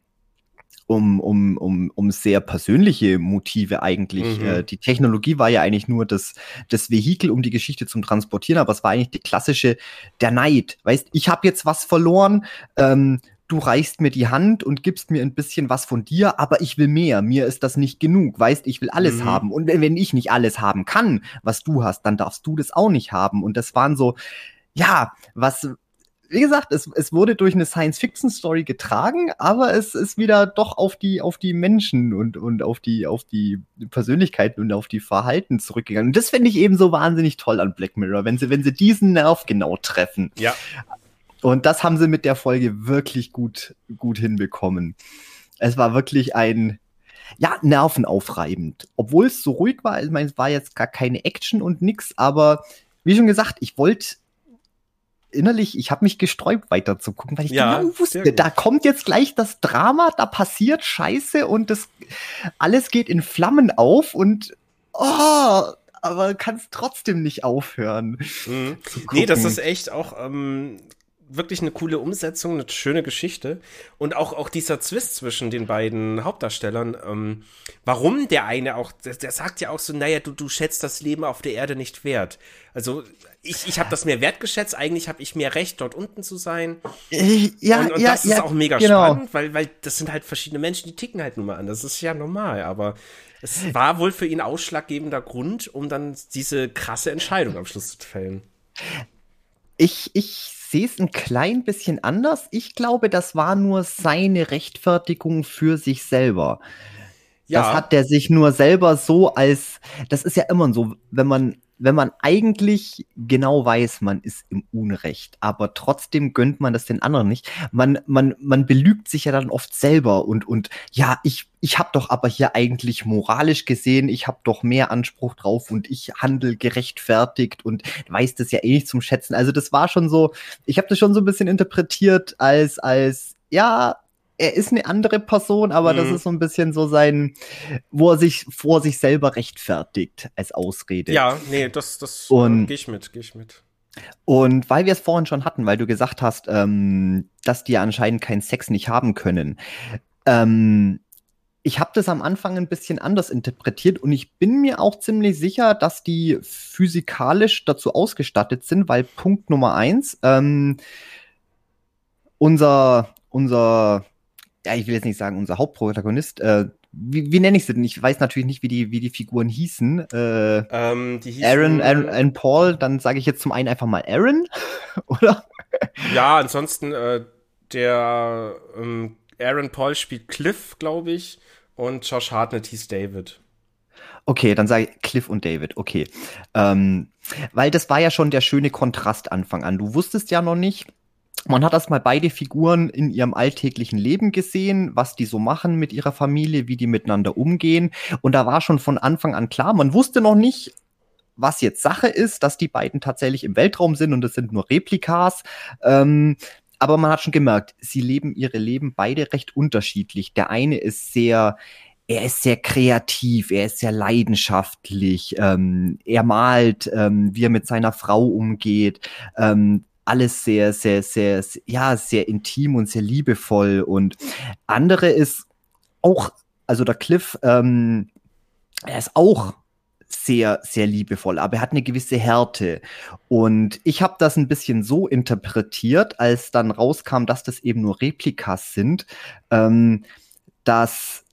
um, um, um, um sehr persönliche Motive eigentlich. Mhm. Äh, die Technologie war ja eigentlich nur das, das Vehikel, um die Geschichte zu transportieren, aber es war eigentlich die klassische, der Neid. Weißt, ich habe jetzt was verloren, ähm, du reichst mir die Hand und gibst mir ein bisschen was von dir, aber ich will mehr. Mir ist das nicht genug. Weißt, ich will alles mhm. haben. Und wenn, wenn ich nicht alles haben kann, was du hast, dann darfst du das auch nicht haben. Und das waren so, ja, was, wie gesagt, es, es wurde durch eine Science-Fiction-Story getragen, aber es ist wieder doch auf die, auf die Menschen und, und auf die, auf die Persönlichkeiten und auf die Verhalten zurückgegangen. Und das finde ich eben so wahnsinnig toll an Black Mirror, wenn sie, wenn sie diesen Nerv genau treffen. Ja. Und das haben sie mit der Folge wirklich gut, gut hinbekommen. Es war wirklich ein, ja, nervenaufreibend. Obwohl es so ruhig war, ich meine, es war jetzt gar keine Action und nix, aber wie schon gesagt, ich wollte innerlich, ich habe mich gesträubt weiter zu gucken, weil ich ja, genau wusste, da kommt jetzt gleich das Drama, da passiert Scheiße und das alles geht in Flammen auf und oh, aber kannst trotzdem nicht aufhören. Mhm. Nee, das ist echt auch ähm, wirklich eine coole Umsetzung, eine schöne Geschichte. Und auch, auch dieser Zwist zwischen den beiden Hauptdarstellern. Ähm, warum der eine auch, der, der, sagt ja auch so, naja, du, du schätzt das Leben auf der Erde nicht wert. Also ich, ich habe das mehr wertgeschätzt, eigentlich habe ich mehr Recht, dort unten zu sein. Ja, und, und ja, das ja, ist auch mega genau. spannend, weil, weil das sind halt verschiedene Menschen, die ticken halt nun mal an. Das ist ja normal, aber es war wohl für ihn ausschlaggebender Grund, um dann diese krasse Entscheidung am Schluss zu fällen. Ich, ich sehe es ein klein bisschen anders. Ich glaube, das war nur seine Rechtfertigung für sich selber. Ja. Das hat der sich nur selber so als, das ist ja immer so, wenn man wenn man eigentlich genau weiß, man ist im Unrecht, aber trotzdem gönnt man das den anderen nicht. Man, man, man belügt sich ja dann oft selber und, und ja, ich, ich habe doch aber hier eigentlich moralisch gesehen, ich habe doch mehr Anspruch drauf und ich handel gerechtfertigt und weiß das ja eh nicht zum Schätzen. Also das war schon so, ich habe das schon so ein bisschen interpretiert als, als, ja, er ist eine andere Person, aber mhm. das ist so ein bisschen so sein, wo er sich vor sich selber rechtfertigt als Ausrede. Ja, nee, das, das äh, gehe ich mit, gehe ich mit. Und weil wir es vorhin schon hatten, weil du gesagt hast, ähm, dass die anscheinend keinen Sex nicht haben können. Ähm, ich habe das am Anfang ein bisschen anders interpretiert und ich bin mir auch ziemlich sicher, dass die physikalisch dazu ausgestattet sind, weil Punkt Nummer eins, ähm, unser, unser ja, ich will jetzt nicht sagen, unser Hauptprotagonist, äh, wie, wie nenne ich sie denn? Ich weiß natürlich nicht, wie die, wie die Figuren hießen. Äh, ähm, die hießen Aaron, Aaron, Aaron Paul, dann sage ich jetzt zum einen einfach mal Aaron, <laughs> oder? Ja, ansonsten äh, der ähm, Aaron Paul spielt Cliff, glaube ich, und Josh Hartnett hieß David. Okay, dann sage ich Cliff und David, okay. Ähm, weil das war ja schon der schöne Kontrast Anfang an. Du wusstest ja noch nicht, man hat erstmal beide Figuren in ihrem alltäglichen Leben gesehen, was die so machen mit ihrer Familie, wie die miteinander umgehen. Und da war schon von Anfang an klar, man wusste noch nicht, was jetzt Sache ist, dass die beiden tatsächlich im Weltraum sind und es sind nur Replikas. Ähm, aber man hat schon gemerkt, sie leben ihre Leben beide recht unterschiedlich. Der eine ist sehr, er ist sehr kreativ, er ist sehr leidenschaftlich, ähm, er malt, ähm, wie er mit seiner Frau umgeht. Ähm, alles sehr, sehr, sehr, ja, sehr intim und sehr liebevoll. Und andere ist auch, also der Cliff, ähm, er ist auch sehr, sehr liebevoll, aber er hat eine gewisse Härte. Und ich habe das ein bisschen so interpretiert, als dann rauskam, dass das eben nur Replikas sind, ähm, dass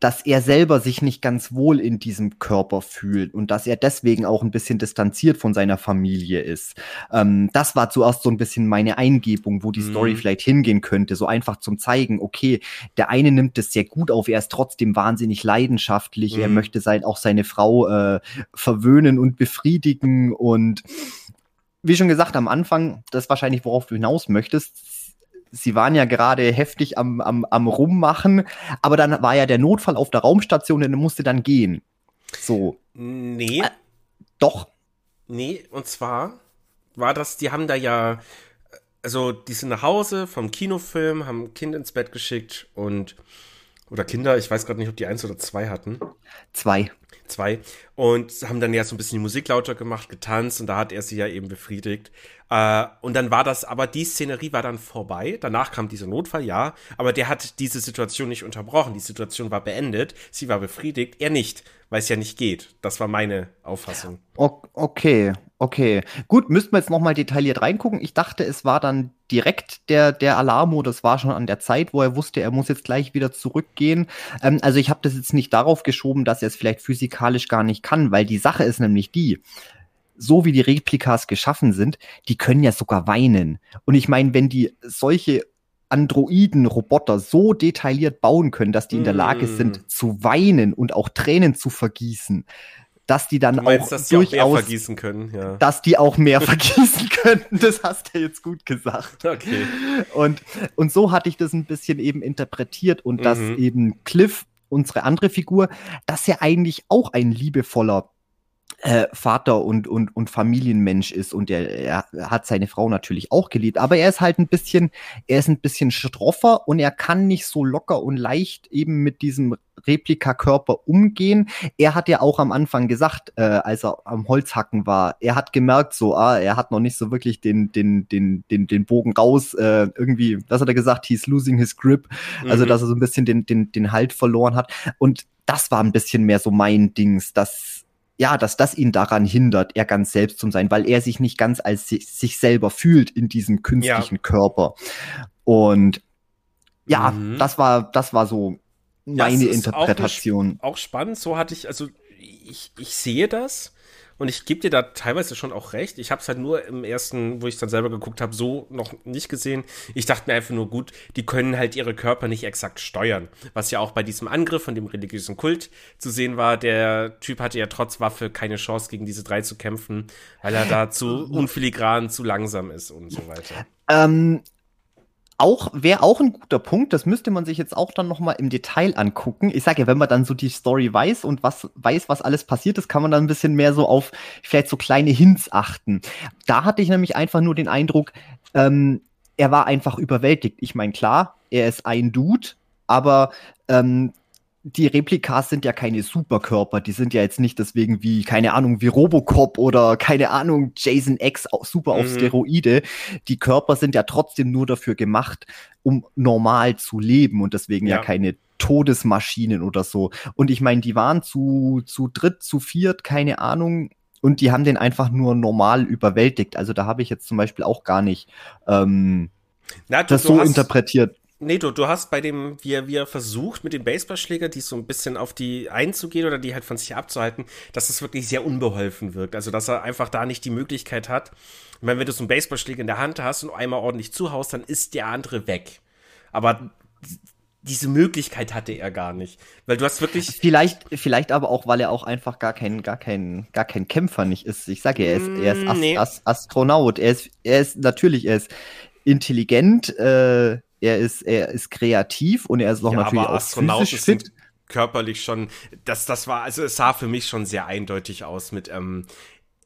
dass er selber sich nicht ganz wohl in diesem Körper fühlt und dass er deswegen auch ein bisschen distanziert von seiner Familie ist. Ähm, das war zuerst so ein bisschen meine Eingebung, wo die mhm. Story vielleicht hingehen könnte, so einfach zum zeigen, okay, der eine nimmt es sehr gut auf, er ist trotzdem wahnsinnig leidenschaftlich, mhm. er möchte sein, auch seine Frau äh, verwöhnen und befriedigen und wie schon gesagt am Anfang, das ist wahrscheinlich, worauf du hinaus möchtest, sie waren ja gerade heftig am, am, am Rummachen, aber dann war ja der Notfall auf der Raumstation und er musste dann gehen. So. Nee. Äh, doch. Nee, und zwar war das, die haben da ja, also die sind nach Hause vom Kinofilm, haben ein Kind ins Bett geschickt und, oder Kinder, ich weiß gerade nicht, ob die eins oder zwei hatten. Zwei. Zwei. Und haben dann ja so ein bisschen die Musik lauter gemacht, getanzt und da hat er sie ja eben befriedigt. Äh, und dann war das, aber die Szenerie war dann vorbei. Danach kam dieser Notfall, ja. Aber der hat diese Situation nicht unterbrochen. Die Situation war beendet. Sie war befriedigt. Er nicht, weil es ja nicht geht. Das war meine Auffassung. Okay, okay. Gut, müssten wir jetzt nochmal detailliert reingucken. Ich dachte, es war dann direkt der, der Alarmo. Das war schon an der Zeit, wo er wusste, er muss jetzt gleich wieder zurückgehen. Ähm, also ich habe das jetzt nicht darauf geschoben, dass er es vielleicht physikalisch gar nicht kann, weil die Sache ist nämlich die, so wie die Replikas geschaffen sind, die können ja sogar weinen. Und ich meine, wenn die solche Androiden, Roboter so detailliert bauen können, dass die in der Lage sind mm. zu weinen und auch Tränen zu vergießen, dass die dann meinst, auch dass durchaus auch mehr vergießen können, ja. dass die auch mehr <laughs> vergießen können. Das hast du jetzt gut gesagt. Okay. Und und so hatte ich das ein bisschen eben interpretiert und mhm. dass eben Cliff unsere andere Figur, dass er eigentlich auch ein liebevoller äh, Vater und, und, und Familienmensch ist und er, er hat seine Frau natürlich auch geliebt, aber er ist halt ein bisschen, er ist ein bisschen stroffer und er kann nicht so locker und leicht eben mit diesem Replikakörper umgehen. Er hat ja auch am Anfang gesagt, äh, als er am Holzhacken war, er hat gemerkt, so, ah, er hat noch nicht so wirklich den, den, den, den, den Bogen raus, äh, irgendwie, was hat er gesagt, he's losing his grip, also, mhm. also dass er so ein bisschen den, den, den Halt verloren hat. Und das war ein bisschen mehr so mein Dings, dass ja, dass das ihn daran hindert, er ganz selbst zu sein, weil er sich nicht ganz als sich, sich selber fühlt in diesem künstlichen ja. Körper. Und ja, mhm. das war, das war so meine Interpretation. Auch, auch, spannend, so hatte ich, also ich, ich sehe das und ich gebe dir da teilweise schon auch recht. Ich habe es halt nur im ersten, wo ich dann selber geguckt habe, so noch nicht gesehen. Ich dachte mir einfach nur, gut, die können halt ihre Körper nicht exakt steuern. Was ja auch bei diesem Angriff von dem religiösen Kult zu sehen war. Der Typ hatte ja trotz Waffe keine Chance, gegen diese drei zu kämpfen, weil er da zu <laughs> unfiligran, zu langsam ist und so weiter. Ähm, auch wäre auch ein guter Punkt. Das müsste man sich jetzt auch dann noch mal im Detail angucken. Ich sage ja, wenn man dann so die Story weiß und was weiß, was alles passiert ist, kann man dann ein bisschen mehr so auf vielleicht so kleine Hints achten. Da hatte ich nämlich einfach nur den Eindruck, ähm, er war einfach überwältigt. Ich meine, klar, er ist ein Dude, aber ähm, die Replikas sind ja keine Superkörper, die sind ja jetzt nicht deswegen wie, keine Ahnung, wie Robocop oder keine Ahnung, Jason X super auf mhm. Steroide. Die Körper sind ja trotzdem nur dafür gemacht, um normal zu leben und deswegen ja, ja keine Todesmaschinen oder so. Und ich meine, die waren zu, zu dritt, zu viert, keine Ahnung, und die haben den einfach nur normal überwältigt. Also da habe ich jetzt zum Beispiel auch gar nicht ähm, Na, du, das so interpretiert. Nee, du, du hast bei dem, wie er, wie er versucht, mit dem Baseballschläger, die so ein bisschen auf die einzugehen oder die halt von sich abzuhalten, dass es wirklich sehr unbeholfen wirkt. Also, dass er einfach da nicht die Möglichkeit hat. Ich meine, wenn du so einen Baseballschläger in der Hand hast und einmal ordentlich zuhaust, dann ist der andere weg. Aber diese Möglichkeit hatte er gar nicht. Weil du hast wirklich. Vielleicht, vielleicht aber auch, weil er auch einfach gar kein, gar kein, gar kein Kämpfer nicht ist. Ich sage ja, er ist, er ist Ast nee. Ast Astronaut. Er ist, er ist natürlich, er ist intelligent, äh, er ist, er ist kreativ und er ist auch ja, natürlich auch physisch fit. Körperlich schon, das, das war, also es sah für mich schon sehr eindeutig aus mit, ähm,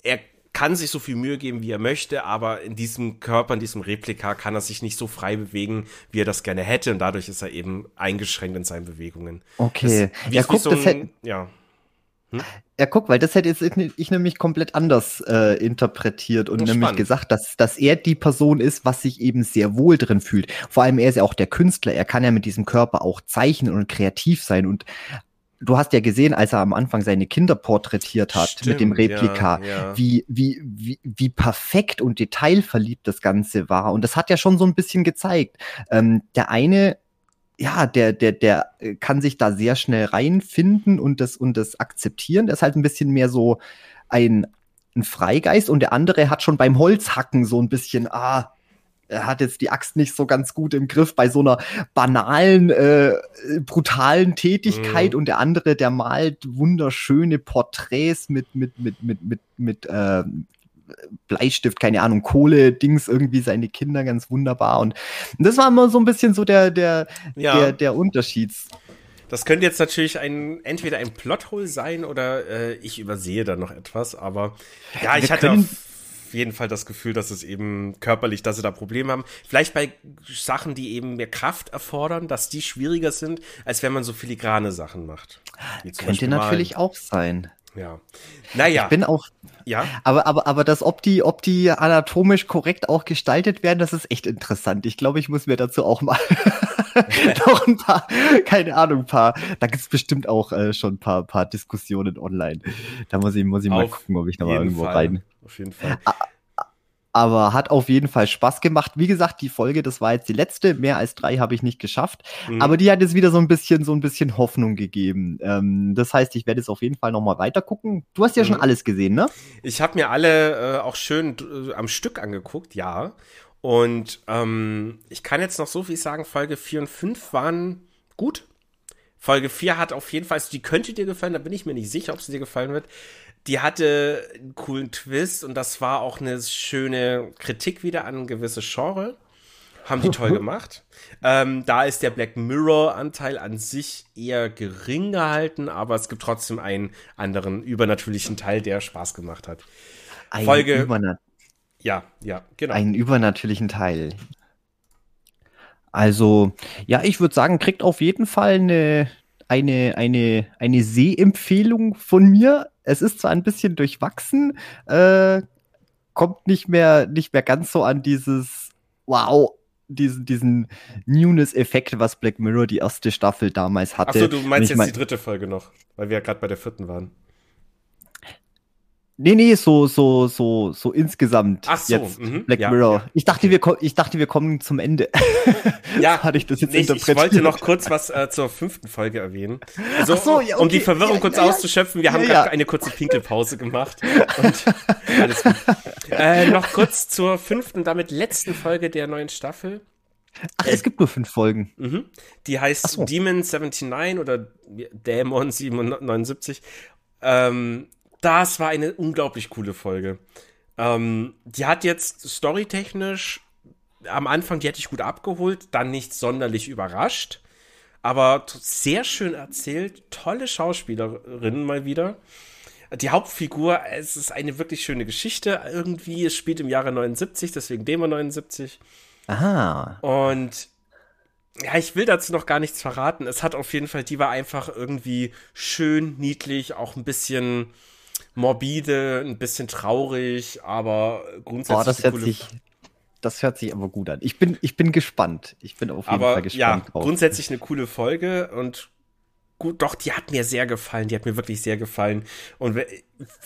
er kann sich so viel Mühe geben, wie er möchte, aber in diesem Körper, in diesem Replika kann er sich nicht so frei bewegen, wie er das gerne hätte und dadurch ist er eben eingeschränkt in seinen Bewegungen. Okay. Das, wie, ja, guck, so ein, das hätte, ja. Hm? Ja, guck, weil das hätte jetzt ich nämlich komplett anders äh, interpretiert und nämlich spannend. gesagt, dass, dass er die Person ist, was sich eben sehr wohl drin fühlt. Vor allem er ist ja auch der Künstler, er kann ja mit diesem Körper auch zeichnen und kreativ sein und du hast ja gesehen, als er am Anfang seine Kinder porträtiert hat Stimmt, mit dem Replika, ja, ja. Wie, wie, wie, wie perfekt und detailverliebt das Ganze war. Und das hat ja schon so ein bisschen gezeigt. Ähm, der eine ja, der, der, der äh, kann sich da sehr schnell reinfinden und das, und das akzeptieren. Der ist halt ein bisschen mehr so ein, ein Freigeist und der andere hat schon beim Holzhacken so ein bisschen, ah, er hat jetzt die Axt nicht so ganz gut im Griff bei so einer banalen, äh, brutalen Tätigkeit mhm. und der andere, der malt wunderschöne Porträts mit, mit, mit, mit, mit, mit äh, Bleistift, keine Ahnung, Kohle, Dings, irgendwie seine Kinder ganz wunderbar. Und, das war immer so ein bisschen so der, der, ja. der, der Unterschied. Das könnte jetzt natürlich ein, entweder ein Plothole sein oder äh, ich übersehe da noch etwas, aber ja, ich Wir hatte. Auf, auf jeden Fall das Gefühl, dass es eben körperlich, dass sie da Probleme haben. Vielleicht bei Sachen, die eben mehr Kraft erfordern, dass die schwieriger sind, als wenn man so filigrane Sachen macht. Könnte natürlich auch sein. Ja. Naja. Ich bin auch. Ja. Aber, aber, aber das, ob die, ob die anatomisch korrekt auch gestaltet werden, das ist echt interessant. Ich glaube, ich muss mir dazu auch mal <laughs> <laughs> noch ein paar, keine Ahnung, ein paar. Da gibt es bestimmt auch äh, schon ein paar, paar Diskussionen online. Da muss ich, muss ich mal gucken, ob ich da mal irgendwo Fall. rein. Auf jeden Fall. Aber hat auf jeden Fall Spaß gemacht. Wie gesagt, die Folge, das war jetzt die letzte. Mehr als drei habe ich nicht geschafft. Mhm. Aber die hat jetzt wieder so ein bisschen, so ein bisschen Hoffnung gegeben. Ähm, das heißt, ich werde jetzt auf jeden Fall noch mal weiter gucken. Du hast ja schon Mhm. alles gesehen, ne? Ich habe mir alle äh, auch schön äh, am Stück angeguckt, ja. Und ähm, ich kann jetzt noch so viel sagen, Folge 4 und 5 waren gut. Folge 4 hat auf jeden Fall, also die könnte dir gefallen, da bin ich mir nicht sicher, ob sie dir gefallen wird. Die hatte einen coolen Twist und das war auch eine schöne Kritik wieder an gewisse Genre. Haben die toll <laughs> gemacht. Ähm, da ist der Black Mirror-Anteil an sich eher gering gehalten, aber es gibt trotzdem einen anderen übernatürlichen Teil, der Spaß gemacht hat. Ein Folge- Überna Ja, ja, genau. einen übernatürlichen Teil. Also, ja, ich würde sagen, kriegt auf jeden Fall eine, eine, eine, eine Sehempfehlung von mir. Es ist zwar ein bisschen durchwachsen, äh, kommt nicht mehr, nicht mehr ganz so an dieses Wow, diesen, diesen Newness-Effekt, was Black Mirror die erste Staffel damals hatte. Achso, du meinst jetzt mein- die dritte Folge noch, weil wir ja gerade bei der vierten waren. Nee, nee, so, so, so, so insgesamt. Ach so, jetzt mhm, Black ja, Mirror. ja, ich dachte, wir, ich dachte, wir kommen zum Ende. <laughs> Ja, hatte ich das jetzt Nee, ich, ich interpretiert. wollte noch kurz was äh, zur fünften Folge erwähnen. Also, Ach so, ja, um die okay. Verwirrung kurz auszuschöpfen, wir haben gerade eine kurze Pinkelpause gemacht. <laughs> Und alles gut. Äh, noch kurz zur fünften, damit letzten Folge der neuen Staffel. Ach, es gibt nur fünf Folgen. Mhm. Die heißt so. Demon 79 oder Dämon 79. Ähm, das war eine unglaublich coole Folge. Ähm, die hat jetzt storytechnisch am Anfang, die hätte ich gut abgeholt, dann nicht sonderlich überrascht. Aber sehr schön erzählt, tolle Schauspielerinnen mal wieder. Die Hauptfigur, es ist eine wirklich schöne Geschichte irgendwie. Es spielt im Jahre 79, deswegen Dämon 79. Aha. Und ja, ich will dazu noch gar nichts verraten. Es hat auf jeden Fall, die war einfach irgendwie schön, niedlich, auch ein bisschen morbide, ein bisschen traurig, aber grundsätzlich. Boah, das hört coole- sich, das hört sich aber gut an. Ich bin, ich bin gespannt. Ich bin auf jeden aber Fall ja, gespannt drauf. grundsätzlich eine coole Folge und gut, doch, die hat mir sehr gefallen. Die hat mir wirklich sehr gefallen. Und we-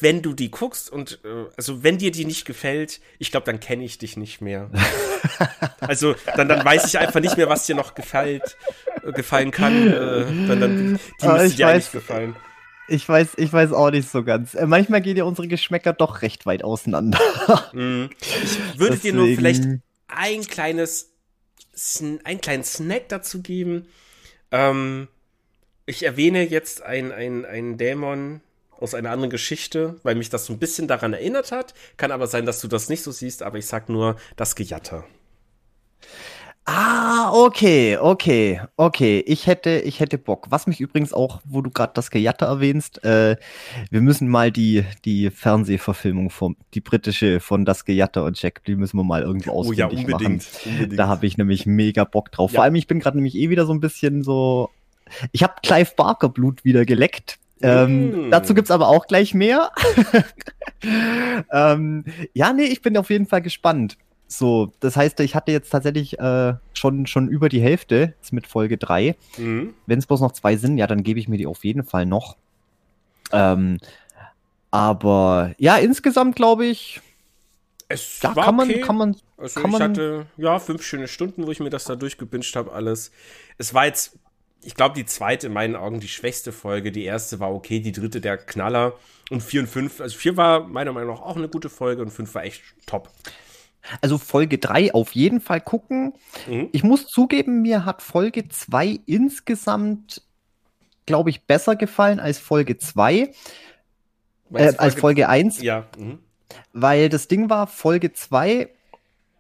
wenn du die guckst und äh, also wenn dir die nicht gefällt, ich glaube, dann kenne ich dich nicht mehr. <laughs> also dann, dann weiß ich einfach nicht mehr, was dir noch gefällt, äh, gefallen kann. Äh, dann, dann, die Ah, müsste dir eigentlich weiß. gefallen. Ich weiß, ich weiß auch nicht so ganz. Äh, manchmal gehen ja unsere Geschmäcker doch recht weit auseinander. <laughs> Mhm. Ich würde dir nur Deswegen- vielleicht ein kleines, einen kleinen Snack dazu geben. Ähm, ich erwähne jetzt einen ein Dämon aus einer anderen Geschichte, weil mich das so ein bisschen daran erinnert hat. Kann aber sein, dass du das nicht so siehst, aber ich sag nur das Gejatter. Ah, okay, okay, okay. Ich hätte, ich hätte Bock. Was mich übrigens auch, wo du gerade das Gejatter erwähnst, äh, wir müssen mal die, die Fernsehverfilmung vom, die britische von das Gejatter und Jack, die müssen wir mal irgendwo Oh ja, unbedingt. machen. unbedingt. Da habe ich nämlich mega Bock drauf. Ja. Vor allem, ich bin gerade nämlich eh wieder so ein bisschen so. Ich habe Clive Barker Blut wieder geleckt. Ähm, Mm. Dazu gibt's aber auch gleich mehr. <laughs> ähm, ja, nee, ich bin auf jeden Fall gespannt. So, das heißt, ich hatte jetzt tatsächlich äh, schon, schon über die Hälfte mit Folge 3. Mhm. Wenn es bloß noch zwei sind, ja, dann gebe ich mir die auf jeden Fall noch. Ähm, aber ja, insgesamt glaube ich, Es ja, war kann man, okay. kann man, Also Kann ich man- hatte, ja, fünf schöne Stunden, wo ich mir das da durchgebinged habe, alles. Es war jetzt, ich glaube, die zweite in meinen Augen die schwächste Folge. Die erste war okay, die dritte der Knaller. Und vier und fünf, also vier war meiner Meinung nach auch eine gute Folge und fünf war echt top. Also Folge 3 auf jeden Fall gucken. Mhm. Ich muss zugeben, mir hat Folge 2 insgesamt, glaube ich, besser gefallen als Folge 2, äh, als Folge 1, Ja. Mhm. weil das Ding war, Folge 2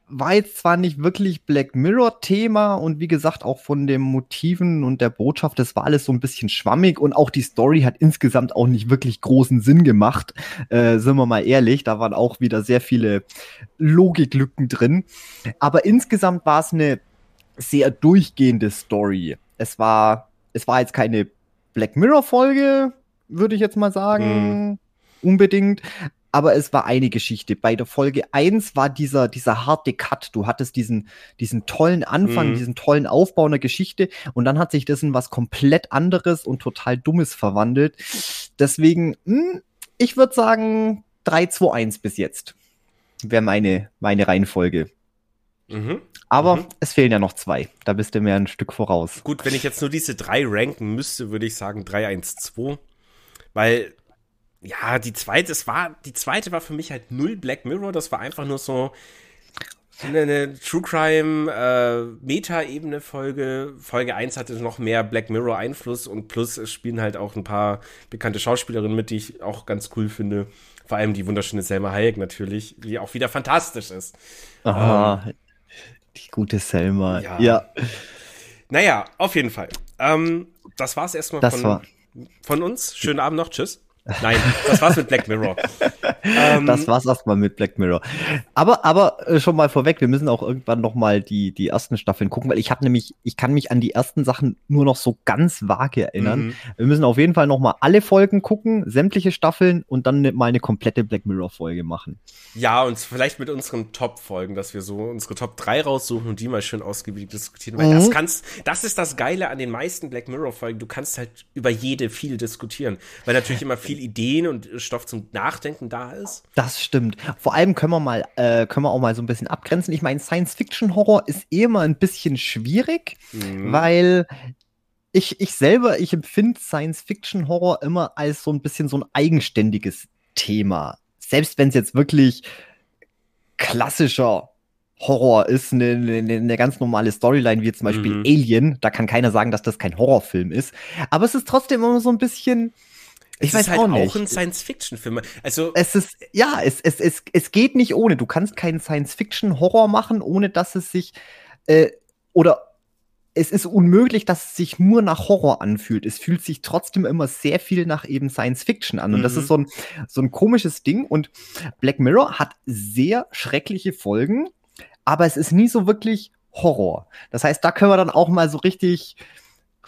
war jetzt zwar nicht wirklich Black Mirror-Thema und wie gesagt auch von den Motiven und der Botschaft, das war alles so ein bisschen schwammig und auch die Story hat insgesamt auch nicht wirklich großen Sinn gemacht, äh, sind wir mal ehrlich. Da waren auch wieder sehr viele Logiklücken drin. Aber insgesamt war es eine sehr durchgehende Story. Es war, es war jetzt keine Black Mirror-Folge, würde ich jetzt mal sagen. Mhm. Unbedingt aber es war eine Geschichte. Bei der Folge 1 war dieser, dieser harte Cut. Du hattest diesen, diesen tollen Anfang, mhm. diesen tollen Aufbau einer Geschichte und dann hat sich das in was komplett anderes und total Dummes verwandelt. Deswegen, mh, hm, ich würde sagen 3, 2, 1 bis jetzt. Wäre meine, meine Reihenfolge. Mhm. Aber mhm. es fehlen ja noch zwei. Da bist du mir ein Stück voraus. Gut, wenn ich jetzt nur diese drei ranken müsste, würde ich sagen 3, 1, 2. Weil ja, die zweite, es war, die zweite war für mich halt null Black Mirror. Das war einfach nur so eine, eine True Crime äh, Meta-Ebene Folge. Folge 1 hatte noch mehr Black Mirror Einfluss und plus es spielen halt auch ein paar bekannte Schauspielerinnen mit, die ich auch ganz cool finde. Vor allem die wunderschöne Selma Hayek natürlich, die auch wieder fantastisch ist. Aha, ähm, die gute Selma. Ja. ja. Naja, auf jeden Fall. Ähm, das war's erstmal das von, war. von uns. Schönen Abend noch. Tschüss. Nein, das war's mit Black Mirror. <laughs> ähm, das war's erstmal mit Black Mirror. Aber, aber äh, schon mal vorweg, wir müssen auch irgendwann noch mal die, die ersten Staffeln gucken, weil ich habe nämlich, ich kann mich an die ersten Sachen nur noch so ganz vage erinnern. Mhm. Wir müssen auf jeden Fall noch mal alle Folgen gucken, sämtliche Staffeln und dann ne, mal eine komplette Black Mirror Folge machen. Ja, und vielleicht mit unseren Top-Folgen, dass wir so unsere Top 3 raussuchen und die mal schön ausgiebig diskutieren. Weil mhm. das kannst, das ist das Geile an den meisten Black Mirror Folgen. Du kannst halt über jede viel diskutieren, weil natürlich immer viel <laughs> viel Ideen und Stoff zum Nachdenken da ist. Das stimmt. Vor allem können wir mal, äh, können wir auch mal so ein bisschen abgrenzen. Ich meine, Science-Fiction-Horror ist eh immer ein bisschen schwierig, mhm. weil ich, ich selber, ich empfinde Science-Fiction-Horror immer als so ein bisschen so ein eigenständiges Thema. Selbst wenn es jetzt wirklich klassischer Horror ist, eine, eine, eine ganz normale Storyline, wie zum Beispiel mhm. Alien. Da kann keiner sagen, dass das kein Horrorfilm ist. Aber es ist trotzdem immer so ein bisschen, ich es weiß ist halt auch, nicht. auch ein Science-Fiction-Film. Also es ist ja, es, es, es, es geht nicht ohne. Du kannst keinen Science-Fiction-Horror machen, ohne dass es sich äh, oder es ist unmöglich, dass es sich nur nach Horror anfühlt. Es fühlt sich trotzdem immer sehr viel nach eben Science Fiction an. Und mhm. das ist mhm. so ein, so ein komisches Ding. Und Black Mirror hat sehr schreckliche Folgen, aber es ist nie so wirklich Horror. Das heißt, da können wir dann auch mal so richtig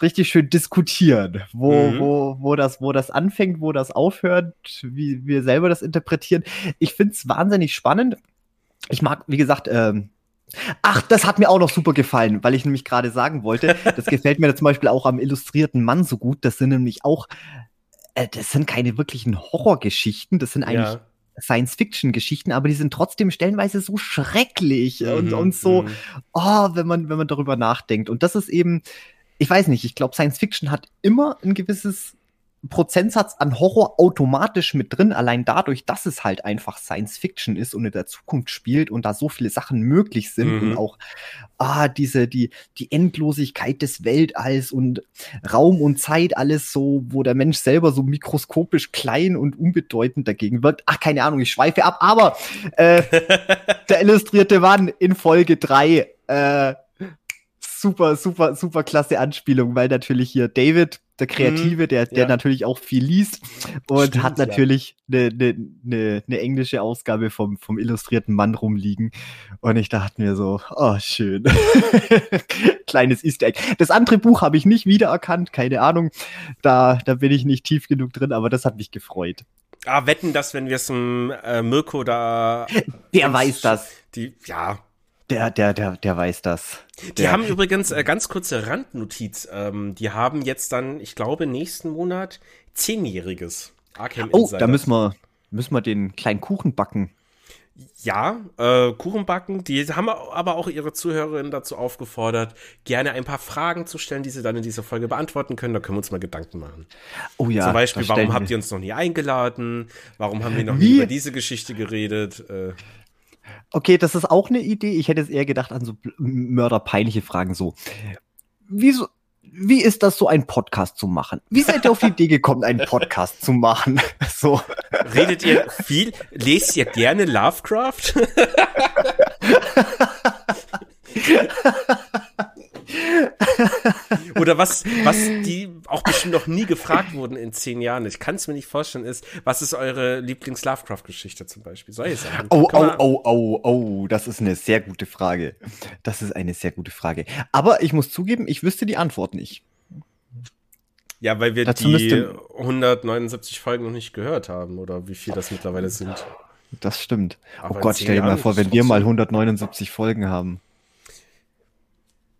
richtig schön diskutieren, wo, mhm. wo, wo, das, wo das anfängt, wo das aufhört, wie wir selber das interpretieren. Ich finde es wahnsinnig spannend. Ich mag, wie gesagt, ähm, Ach, das hat mir auch noch super gefallen, weil ich nämlich gerade sagen wollte, <laughs> das gefällt mir zum Beispiel auch am illustrierten Mann so gut. Das sind nämlich auch, äh, das sind keine wirklichen Horrorgeschichten, das sind eigentlich ja. Science-Fiction-Geschichten, aber die sind trotzdem stellenweise so schrecklich mhm, und, und so, mhm. oh, wenn man, wenn man darüber nachdenkt. Und das ist eben, ich weiß nicht, ich glaube, Science Fiction hat immer ein gewisses Prozentsatz an Horror automatisch mit drin, allein dadurch, dass es halt einfach Science Fiction ist und in der Zukunft spielt und da so viele Sachen möglich sind mhm. und auch ah diese die die Endlosigkeit des Weltalls und Raum und Zeit alles so, wo der Mensch selber so mikroskopisch klein und unbedeutend dagegen wirkt. Ach, keine Ahnung, ich schweife ab, aber äh, <laughs> der illustrierte Mann in Folge drei äh, super, super, super klasse Anspielung, weil natürlich hier David, der Kreative, mhm, der, der ja. natürlich auch viel liest und Stimmt, hat natürlich eine ja. ne, ne, ne englische Ausgabe vom, vom illustrierten Mann rumliegen. Und ich dachte mir so, oh, schön. <laughs> Kleines Easter Egg. Das andere Buch habe ich nicht wiedererkannt, keine Ahnung. Da, da bin ich nicht tief genug drin, aber das hat mich gefreut. Ah, wetten, dass wenn wir es äh, Mirko da. Der weiß das. Die, ja, der, der, der, der weiß das. Die der, haben <laughs> übrigens äh, ganz kurze Randnotiz. Ähm, die haben jetzt dann, ich glaube, nächsten Monat zehnjähriges Arkham Oh, da müssen wir, müssen wir den kleinen Kuchen backen. Ja, äh, Kuchen backen. Die haben aber auch ihre Zuhörerinnen dazu aufgefordert, gerne ein paar Fragen zu stellen, die sie dann in dieser Folge beantworten können. Da können wir uns mal Gedanken machen. Oh ja. Zum Beispiel, warum habt ihr uns noch nie eingeladen? Warum haben wir noch nie über diese Geschichte geredet? Äh, Okay, das ist auch eine Idee. Ich hätte es eher gedacht an so mörderpeinliche Fragen so. Wieso? wie ist das so, einen Podcast zu machen? Wie seid ihr auf die Idee gekommen, einen Podcast zu machen? <laughs> So. Redet ihr viel? Lest ihr gerne Lovecraft? <laughs> <laughs> Oder was, was die auch bestimmt noch nie gefragt wurden in zehn Jahren. Ich kann es mir nicht vorstellen, ist, was ist eure Lieblings-Lovecraft-Geschichte zum Beispiel? Soll ich sagen? Oh, oh, oh, oh, oh, das ist eine sehr gute Frage. Das ist eine sehr gute Frage. Aber ich muss zugeben, ich wüsste die Antwort nicht. Ja, weil wir Dazu die 179 Folgen noch nicht gehört haben oder wie viel das mittlerweile sind. Das stimmt. Aber oh Gott, stell dir mal vor, wenn wir mal 179 Folgen haben.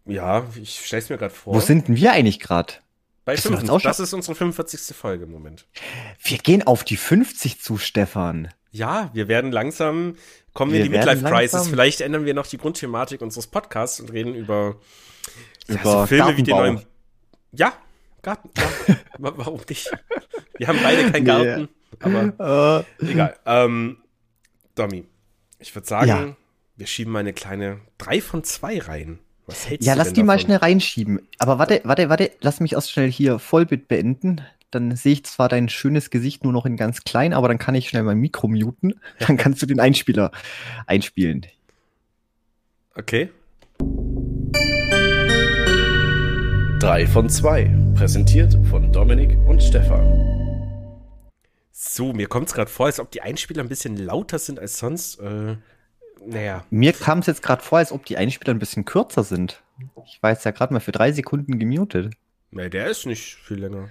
Ja, ich stell's mir gerade vor. Wo sind denn wir eigentlich gerade? Bei 50. Das ist unsere 45. Folge im Moment. Wir gehen auf die 50 zu, Stefan. Ja, wir werden langsam, kommen wir, in die Midlife Crisis. Vielleicht ändern wir noch die Grundthematik unseres Podcasts und reden über, über ja, so Filme wie den neuen. Ja, Garten. <laughs> Warum nicht? Wir haben beide keinen Garten. Aber uh. egal. Ähm, Domi, ich würde sagen, ja. wir schieben mal eine kleine 3 von 2 rein. Was hältst ja, du lass die davon? mal schnell reinschieben. Aber warte, warte, warte, lass mich erst schnell hier Vollbit beenden. Dann sehe ich zwar dein schönes Gesicht nur noch in ganz klein, aber dann kann ich schnell mein Mikro muten. Dann kannst du den Einspieler einspielen. Okay. Drei von zwei. Präsentiert von Dominik und Stefan. So, mir kommt es gerade vor, als ob die Einspieler ein bisschen lauter sind als sonst. Äh, naja. Mir kam es jetzt gerade vor, als ob die Einspieler ein bisschen kürzer sind. Ich war jetzt ja gerade mal für drei Sekunden gemutet. Nee, der ist nicht viel länger.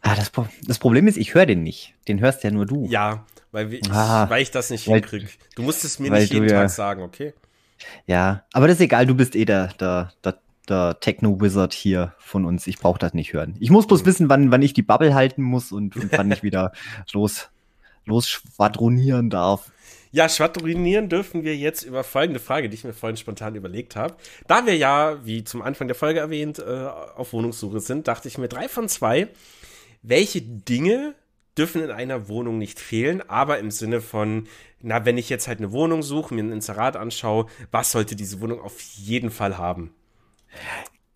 Ah, das, das Problem ist, ich höre den nicht. Den hörst ja nur du. Ja, weil ich, ah, weil ich das nicht hinkriege. Du musst es mir nicht jeden ja, Tag sagen, okay? Ja, aber das ist egal, du bist eh der, der, der, der Techno-Wizard hier von uns. Ich brauche das nicht hören. Ich muss bloß wissen, wann, wann ich die Bubble halten muss und, und wann ich <laughs> wieder los, los schwadronieren darf. Ja, schwadronieren dürfen wir jetzt über folgende Frage, die ich mir vorhin spontan überlegt habe. Da wir ja, wie zum Anfang der Folge erwähnt, äh, auf Wohnungssuche sind, dachte ich mir drei von zwei. Welche Dinge dürfen in einer Wohnung nicht fehlen, aber im Sinne von, na, wenn ich jetzt halt eine Wohnung suche, mir ein Inserat anschaue, was sollte diese Wohnung auf jeden Fall haben?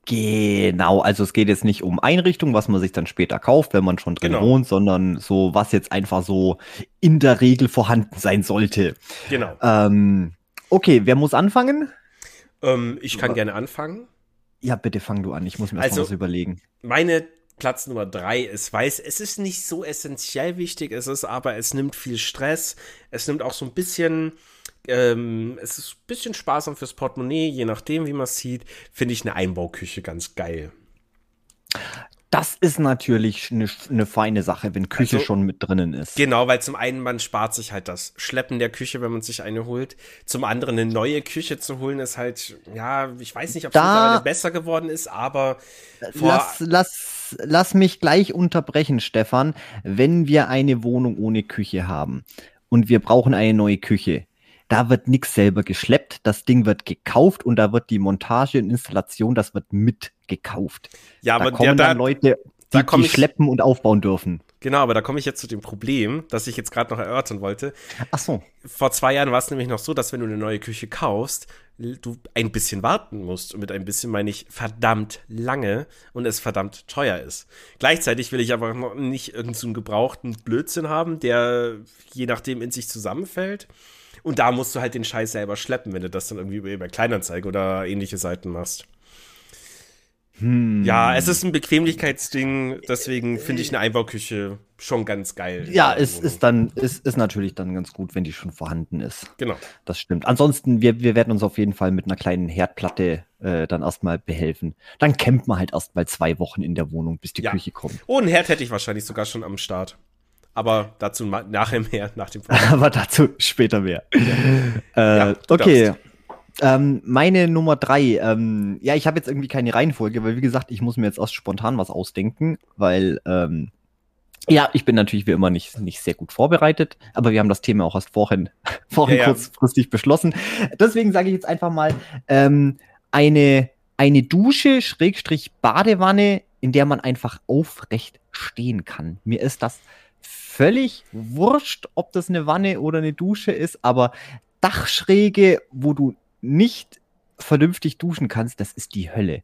Genau, also es geht jetzt nicht um Einrichtung, was man sich dann später kauft, wenn man schon drin genau. wohnt, sondern so, was jetzt einfach so in der Regel vorhanden sein sollte. Genau. Ähm, okay, wer muss anfangen? Ähm, ich kann gerne anfangen. Ja, bitte fang du an, ich muss mir also, was überlegen. Meine Platz Nummer drei ist weiß. Es ist nicht so essentiell wichtig, es ist aber, es nimmt viel Stress. Es nimmt auch so ein bisschen ähm, es ist ein bisschen sparsam fürs Portemonnaie, je nachdem, wie man es sieht, finde ich eine Einbauküche ganz geil. Das ist natürlich eine, eine feine Sache, wenn Küche also, schon mit drinnen ist. Genau, weil zum einen man spart sich halt das Schleppen der Küche, wenn man sich eine holt. Zum anderen eine neue Küche zu holen ist halt, ja, ich weiß nicht, ob es mittlerweile besser geworden ist, aber lass, lass, lass mich gleich unterbrechen, Stefan. Wenn wir eine Wohnung ohne Küche haben und wir brauchen eine neue Küche, da wird nichts selber geschleppt, das Ding wird gekauft und da wird die Montage und Installation, das wird mitgekauft. Ja, da aber kommen der, dann Leute, die, die schleppen und aufbauen dürfen. Genau, aber da komme ich jetzt zu dem Problem, das ich jetzt gerade noch erörtern wollte. Ach so. Vor zwei Jahren war es nämlich noch so, dass wenn du eine neue Küche kaufst, du ein bisschen warten musst. Und mit ein bisschen meine ich verdammt lange und es verdammt teuer ist. Gleichzeitig will ich aber noch nicht irgendeinen so gebrauchten Blödsinn haben, der je nachdem in sich zusammenfällt. Und da musst du halt den Scheiß selber schleppen, wenn du das dann irgendwie über Kleinanzeige oder ähnliche Seiten machst. Hm. Ja, es ist ein Bequemlichkeitsding, deswegen finde ich eine Einbauküche schon ganz geil. Ja, es ist dann, ist, ist natürlich dann ganz gut, wenn die schon vorhanden ist. Genau. Das stimmt. Ansonsten, wir, wir werden uns auf jeden Fall mit einer kleinen Herdplatte äh, dann erstmal behelfen. Dann campt man halt erstmal zwei Wochen in der Wohnung, bis die ja. Küche kommt. Oh, einen Herd hätte ich wahrscheinlich sogar schon am Start. Aber dazu nachher mehr, nach dem <laughs> Aber dazu später mehr. <laughs> Ja. Äh, okay. Ähm, meine Nummer drei. Ähm, ja, ich habe jetzt irgendwie keine Reihenfolge, weil wie gesagt, ich muss mir jetzt erst spontan was ausdenken, weil ähm, ja, ich bin natürlich wie immer nicht, nicht sehr gut vorbereitet, aber wir haben das Thema auch erst vorhin, <laughs> vorhin ja, kurzfristig ja. beschlossen. Deswegen sage ich jetzt einfach mal ähm, eine, eine Dusche, Schrägstrich Badewanne, in der man einfach aufrecht stehen kann. Mir ist das völlig wurscht, ob das eine Wanne oder eine Dusche ist, aber Dachschräge, wo du nicht vernünftig duschen kannst, das ist die Hölle.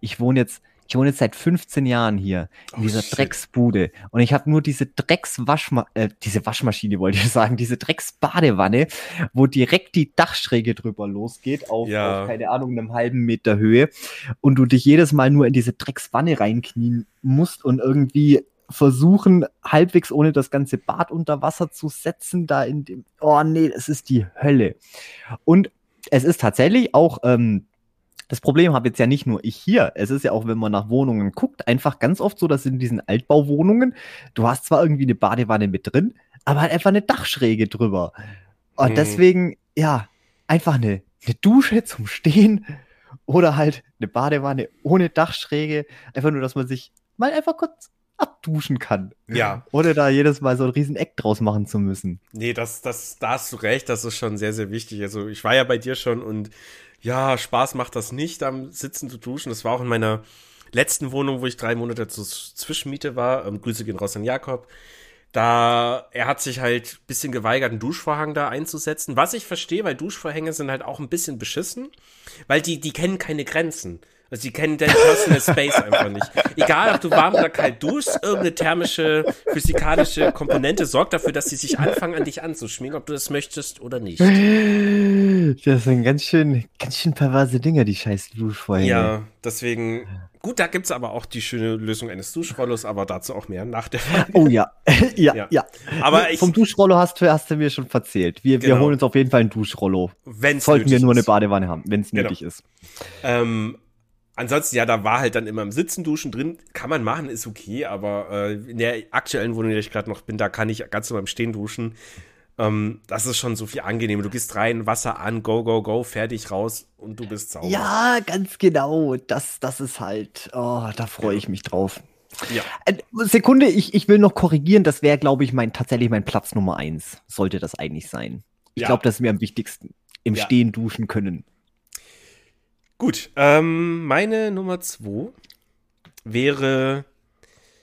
Ich wohne jetzt Ich wohne jetzt seit 15 Jahren hier in Oh, dieser shit. Drecksbude und ich habe nur diese Dreckswaschma äh, diese Waschmaschine <laughs> wollte ich sagen, diese Drecksbadewanne, wo direkt die Dachschräge drüber losgeht auf, Ja. auf keine Ahnung einem halben Meter Höhe und du dich jedes Mal nur in diese Dreckswanne reinknien musst und irgendwie versuchen halbwegs ohne das ganze Bad unter Wasser zu setzen da in dem oh nee, es ist die Hölle. Und es ist tatsächlich auch ähm, das Problem habe jetzt ja nicht nur ich hier. Es ist ja auch, wenn man nach Wohnungen guckt, einfach ganz oft so, dass in diesen Altbauwohnungen, du hast zwar irgendwie eine Badewanne mit drin, aber halt einfach eine Dachschräge drüber. Und Mhm. deswegen, ja, einfach eine, eine Dusche zum Stehen oder halt eine Badewanne ohne Dachschräge. Einfach nur, dass man sich mal einfach kurz abduschen kann. Ja. Ohne da jedes Mal so ein riesen Eck draus machen zu müssen. Nee, das, das, da hast du recht, das ist schon sehr, sehr wichtig. Also ich war ja bei dir schon und ja, Spaß macht das nicht, am Sitzen zu duschen. Das war auch in meiner letzten Wohnung, wo ich drei Monate zur Zwischenmiete war. Ähm, Grüße gehen raus an Jakob. Da, er hat sich halt ein bisschen geweigert, einen Duschvorhang da einzusetzen. Was ich verstehe, weil Duschvorhänge sind halt auch ein bisschen beschissen, weil die, die kennen keine Grenzen. Also die kennen den Personal Space einfach nicht. Egal, ob du warm oder kalt duschst, irgendeine thermische, physikalische Komponente sorgt dafür, dass sie sich anfangen, an dich anzuschmiegen, ob du das möchtest oder nicht. Das sind ganz schön, ganz schön perverse Dinge, die scheiß Duschvorhänge. Ja, deswegen, gut, da gibt's aber auch die schöne Lösung eines Duschrollos, aber dazu auch mehr nach der Folge. Oh ja, <laughs> ja, Ja. ja. Aber ich- Vom Duschrollo hast du, hast du mir schon verzählt. Wir, wir Genau. holen uns auf jeden Fall ein Duschrollo. Wenn's Sollten wir nur eine ist. Badewanne haben, wenn es Genau. nötig ist. Ähm, ansonsten, ja, da war halt dann immer im Sitzen duschen drin. Kann man machen, ist okay, aber äh, in der aktuellen Wohnung, in der ich gerade noch bin, da kann ich ganz normal im Stehen duschen. Ähm, das ist schon so viel angenehmer. Du gehst rein, Wasser an, go, go, go, fertig, raus und du bist sauber. Ja, ganz genau. Das, das ist halt, oh, da freue ich mich drauf. Ja. Äh, Sekunde, ich, ich will noch korrigieren. Das wäre, glaube ich, mein tatsächlich mein Platz Nummer eins. Sollte das eigentlich sein. Ich Ja. glaube, das ist mir am wichtigsten. Im Ja. Stehen duschen können. Gut, ähm, meine Nummer zwei wäre,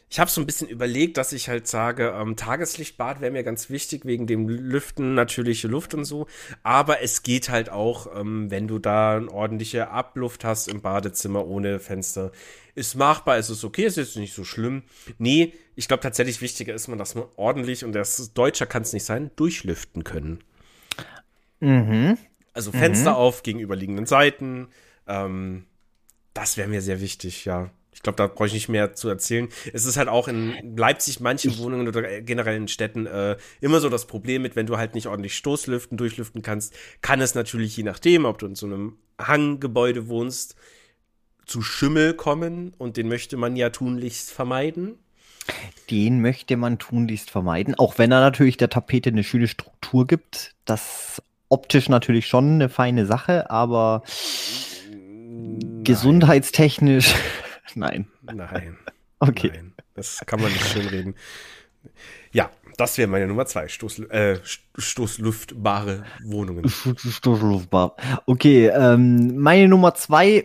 ich habe so ein bisschen überlegt, dass ich halt sage, ähm, Tageslichtbad wäre mir ganz wichtig, wegen dem Lüften, natürliche Luft und so. Aber es geht halt auch, ähm, wenn du da eine ordentliche Abluft hast im Badezimmer ohne Fenster. Ist machbar, ist es okay, ist jetzt nicht so schlimm. Nee, ich glaube tatsächlich wichtiger ist man, dass man ordentlich, und das Deutscher kann es nicht sein, durchlüften können. Mhm. Also Fenster auf, gegenüberliegenden Seiten. Ähm, das wäre mir sehr wichtig, ja. Ich glaube, da brauche ich nicht mehr zu erzählen. Es ist halt auch in Leipzig, manchen Wohnungen oder generell in Städten äh, immer so das Problem mit, wenn du halt nicht ordentlich Stoßlüften, durchlüften kannst, kann es natürlich je nachdem, ob du in so einem Hanggebäude wohnst, zu Schimmel kommen und den möchte man ja tunlichst vermeiden. Den möchte man tunlichst vermeiden, auch wenn er natürlich der Tapete eine schöne Struktur gibt. Das optisch natürlich schon eine feine Sache, aber gesundheitstechnisch, <laughs> nein. Nein. Okay. Nein, das kann man nicht schön reden. Ja, das wäre meine Nummer zwei. Stoß, äh, stoßluftbare Wohnungen. Stoßluftbar. Okay, ähm, meine Nummer zwei.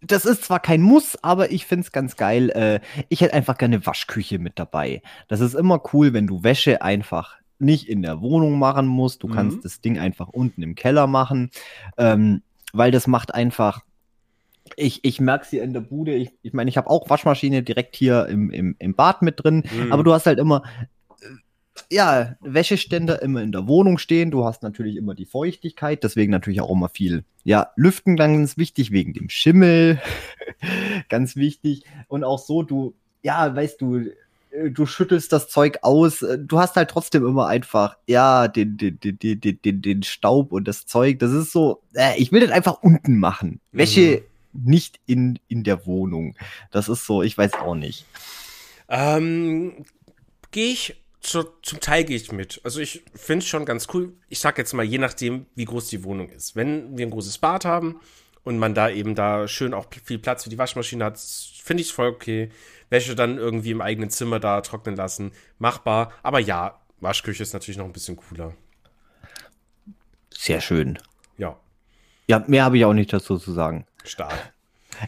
Das ist zwar kein Muss, aber ich find's ganz geil. Äh, ich hätte einfach gerne Waschküche mit dabei. Das ist immer cool, wenn du Wäsche einfach nicht in der Wohnung machen musst. Du Mhm. kannst das Ding einfach unten im Keller machen, ähm, weil das macht einfach. Ich, ich merke sie in der Bude. Ich meine, ich, mein, ich habe auch Waschmaschine direkt hier im, im, im Bad mit drin. Mhm. Aber du hast halt immer, äh, ja, Wäscheständer immer in der Wohnung stehen. Du hast natürlich immer die Feuchtigkeit, deswegen natürlich auch immer viel. Ja, Lüften ganz wichtig wegen dem Schimmel. <laughs> ganz wichtig. Und auch so, du, ja, weißt du, äh, du schüttelst das Zeug aus. äh, Du hast halt trotzdem immer einfach, ja, den, den, den, den, den, den, Staub und das Zeug. Das ist so, äh, ich will das einfach unten machen. Wäsche nicht in, in der Wohnung. Das ist so, ich weiß auch nicht. Ähm, gehe ich zu, zum Teil gehe ich mit. Also ich finde es schon ganz cool. Ich sag jetzt mal, je nachdem, wie groß die Wohnung ist. Wenn wir ein großes Bad haben und man da eben da schön auch viel Platz für die Waschmaschine hat, finde ich es voll okay. Wäsche dann irgendwie im eigenen Zimmer da trocknen lassen, machbar. Aber ja, Waschküche ist natürlich noch ein bisschen cooler. Sehr schön. Ja, Ja, mehr habe ich auch nicht dazu zu sagen. Stark.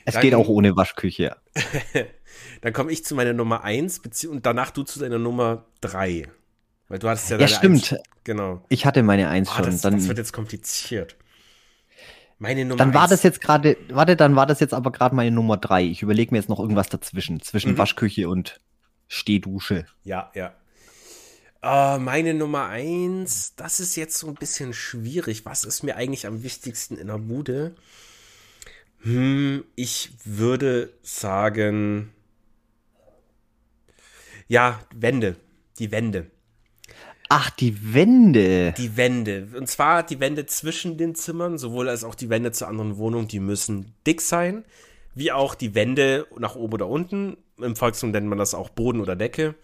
Es Dann- geht auch ohne Waschküche. <laughs> Dann komme ich zu meiner Nummer 1 und danach du zu deiner Nummer 3. Weil du hattest ja Ja, deine stimmt. Eins. Genau. Ich hatte meine Eins Ah, schon. das, Dann, das wird jetzt kompliziert. Meine Nummer Dann war eins- das jetzt gerade, warte, dann war das jetzt aber gerade meine Nummer drei. Ich überlege mir jetzt noch irgendwas dazwischen, zwischen Mhm. Waschküche und Stehdusche. Ja, ja. Äh, meine Nummer eins, das ist jetzt so ein bisschen schwierig. Was ist mir eigentlich am wichtigsten in der Bude? Hm, ich würde sagen, ja, Wände. Die Wände. Ach, die Wände. Die Wände. Und zwar die Wände zwischen den Zimmern, sowohl als auch die Wände zu anderen Wohnungen, die müssen dick sein, wie auch die Wände nach oben oder unten. Im Volksmund nennt man das auch Boden oder Decke.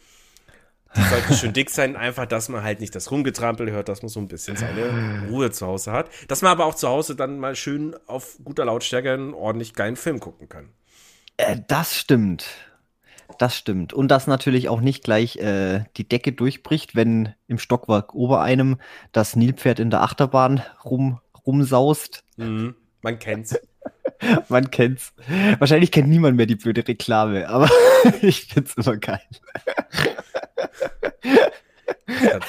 Die sollten schön dick sein, einfach, dass man halt nicht das Rumgetrampel hört, dass man so ein bisschen seine Ruhe zu Hause hat. Dass man aber auch zu Hause dann mal schön auf guter Lautstärke einen ordentlich geilen Film gucken kann. Äh, das stimmt. Das stimmt. Und dass natürlich auch nicht gleich äh, die Decke durchbricht, wenn im Stockwerk ober einem das Nilpferd in der Achterbahn rum, rumsaust. Mhm. Man kennt's. <laughs> Man kennt's. Wahrscheinlich kennt niemand mehr die blöde Reklame, aber <laughs> ich find's immer geil.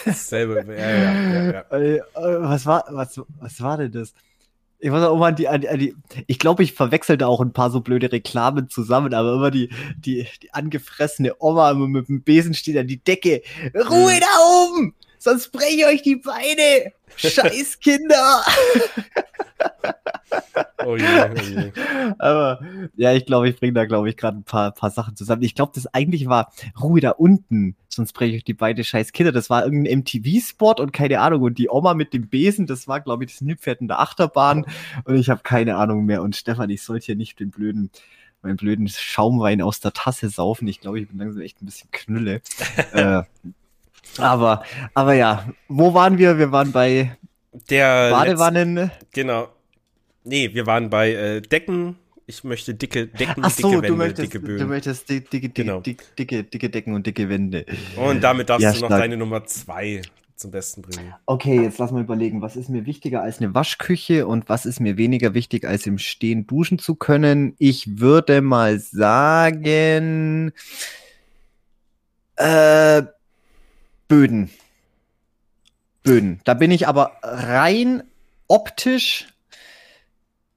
Dasselbe. Ja, ja, ja. Äh, was war, was, was war denn das? Ich muss auch immer an die, an die, an die ich glaube, ich verwechselte auch ein paar so blöde Reklamen zusammen, aber immer die, die, die angefressene Oma mit dem Besen steht an die Decke. Ruhe da oben! Sonst breche ich euch die Beine! Scheiß Kinder! <laughs> Oh je, oh je. Aber ja, ich glaube, ich bringe da, glaube ich, gerade ein paar, paar Sachen zusammen. Ich glaube, das eigentlich war Ruhe da unten, sonst breche ich euch die beide scheiß Kinder. Das war irgendein MTV-Spot und keine Ahnung. Und die Oma mit dem Besen, das war, glaube ich, das Nilpferd in der Achterbahn. Und ich habe keine Ahnung mehr. Und Stefan, ich sollte hier nicht den blöden, meinen blöden Schaumwein aus der Tasse saufen. Ich glaube, ich bin langsam echt ein bisschen Knülle. <laughs> äh, aber, aber ja, wo waren wir? Wir waren bei Der Badewannen. Genau. Nee, wir waren bei äh, Decken. Ich möchte dicke Decken, Ach dicke so, Wände, du möchtest, dicke du Böden. möchtest dicke, dicke, Genau. dicke, dicke, dicke Decken und dicke Wände. Und damit darfst Ja, du noch stark. deine Nummer zwei zum Besten bringen. Okay, jetzt lass mal überlegen, was ist mir wichtiger als eine Waschküche und was ist mir weniger wichtig als im Stehen duschen zu können? Ich würde mal sagen, äh, Böden. Böden. Da bin ich aber rein optisch.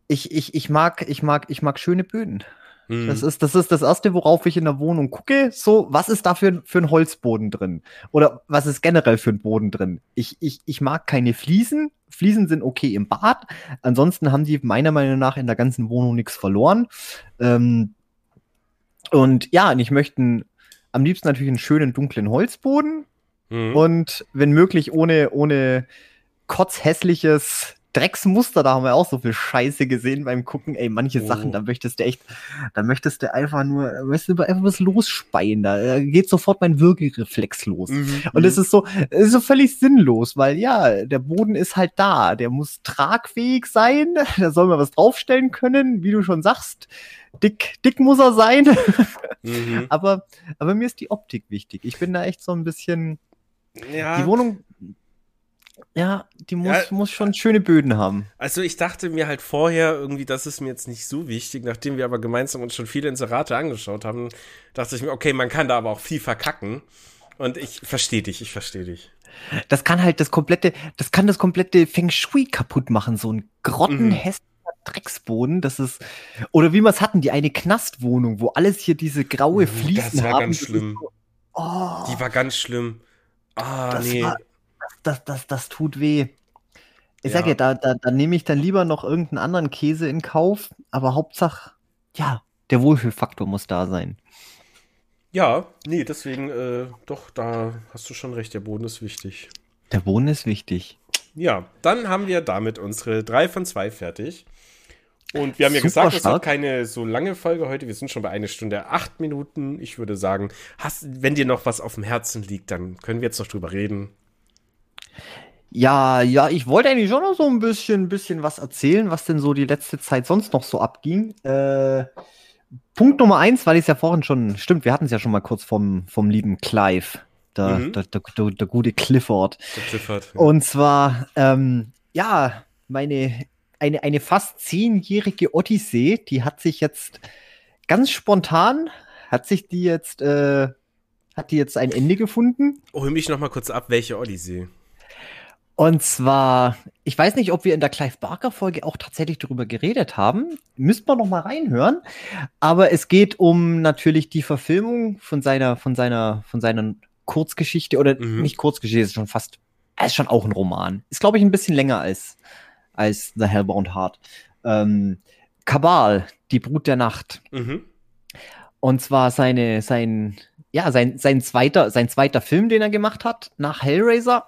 Ich, ich, ich mag, ich mag, ich mag schöne Böden. Hm. Das ist, das ist das erste, worauf ich in der Wohnung gucke. So, was ist da für, ein- für ein Holzboden drin? Oder was ist generell für ein Boden drin? Ich, ich, ich mag keine Fliesen. Fliesen sind okay im Bad. Ansonsten haben die meiner Meinung nach in der ganzen Wohnung nichts verloren. Ähm, und ja, und ich möchte einen- am liebsten natürlich einen schönen dunklen Holzboden. Hm. Und wenn möglich ohne, ohne kotzhässliches Drecksmuster, da haben wir auch so viel Scheiße gesehen beim Gucken. Ey, manche Oh. Sachen, da möchtest du echt, da möchtest du einfach nur, da möchtest du einfach was losspeien. Da geht sofort mein Würgereflex los. Mhm. Und es ist so, es ist so völlig sinnlos, weil ja, der Boden ist halt da. Der muss tragfähig sein. <laughs> Da soll man was draufstellen können, wie du schon sagst. Dick, dick muss er sein. <laughs> Mhm. aber, aber mir ist die Optik wichtig. Ich bin da echt so ein bisschen, Ja, die Wohnung, ja, die muss, Ja. muss schon schöne Böden haben. also ich dachte mir halt vorher irgendwie, das ist mir jetzt nicht so wichtig. Nachdem wir aber gemeinsam uns schon viele Inserate angeschaut haben, dachte ich mir, okay, man kann da aber auch viel verkacken. Und ich verstehe dich, ich verstehe dich. Das kann halt das komplette, das kann das komplette Feng Shui kaputt machen. So ein grottenhässlicher Drecksboden. Das ist, oder wie wir es hatten, die eine Knastwohnung, wo alles hier diese graue Uh, Fliesen das war haben. ganz schlimm. So, oh, Die war ganz schlimm. Ah, das, nee. war, das, das, das tut weh. Ich Ja. sag ja, da, da, da nehme ich dann lieber noch irgendeinen anderen Käse in Kauf, aber Hauptsache, ja, der Wohlfühlfaktor muss da sein. Ja, nee, deswegen, äh, doch, da hast du schon recht, der Boden ist wichtig. Der Boden ist wichtig. Ja, dann haben wir damit unsere drei von zwei fertig. Und wir haben ja Super gesagt, es wird keine so lange Folge heute. Wir sind schon bei einer Stunde acht Minuten. Ich würde sagen, hast, wenn dir noch was auf dem Herzen liegt, dann können wir jetzt noch drüber reden. Ja, ja, ich wollte eigentlich schon noch so ein bisschen, bisschen was erzählen, was denn so die letzte Zeit sonst noch so abging. Äh, Punkt Nummer eins, weil ich es ja vorhin schon, stimmt, wir hatten es ja schon mal kurz vom, vom lieben Clive, der, Mhm. der, der, der, der gute Clifford. Der Clifford. Und zwar, ähm, ja, meine, eine, eine fast zehnjährige Odyssee, die hat sich jetzt ganz spontan, hat sich die jetzt, äh, hat die jetzt ein Ende gefunden. Oh, hol mich noch mal kurz ab, welche Odyssee. Und zwar, ich weiß nicht, ob wir in der Clive Barker Folge auch tatsächlich darüber geredet haben. Müsste man noch mal reinhören. Aber es geht um natürlich die Verfilmung von seiner, von seiner, von seiner Kurzgeschichte oder Mhm. nicht Kurzgeschichte, ist schon fast, ist schon auch ein Roman. Ist glaube ich ein bisschen länger als als The Hellbound Heart. Ähm, Kabal, die Brut der Nacht. Mhm. Und zwar seine, sein, ja, sein, sein zweiter, sein zweiter Film, den er gemacht hat, nach Hellraiser.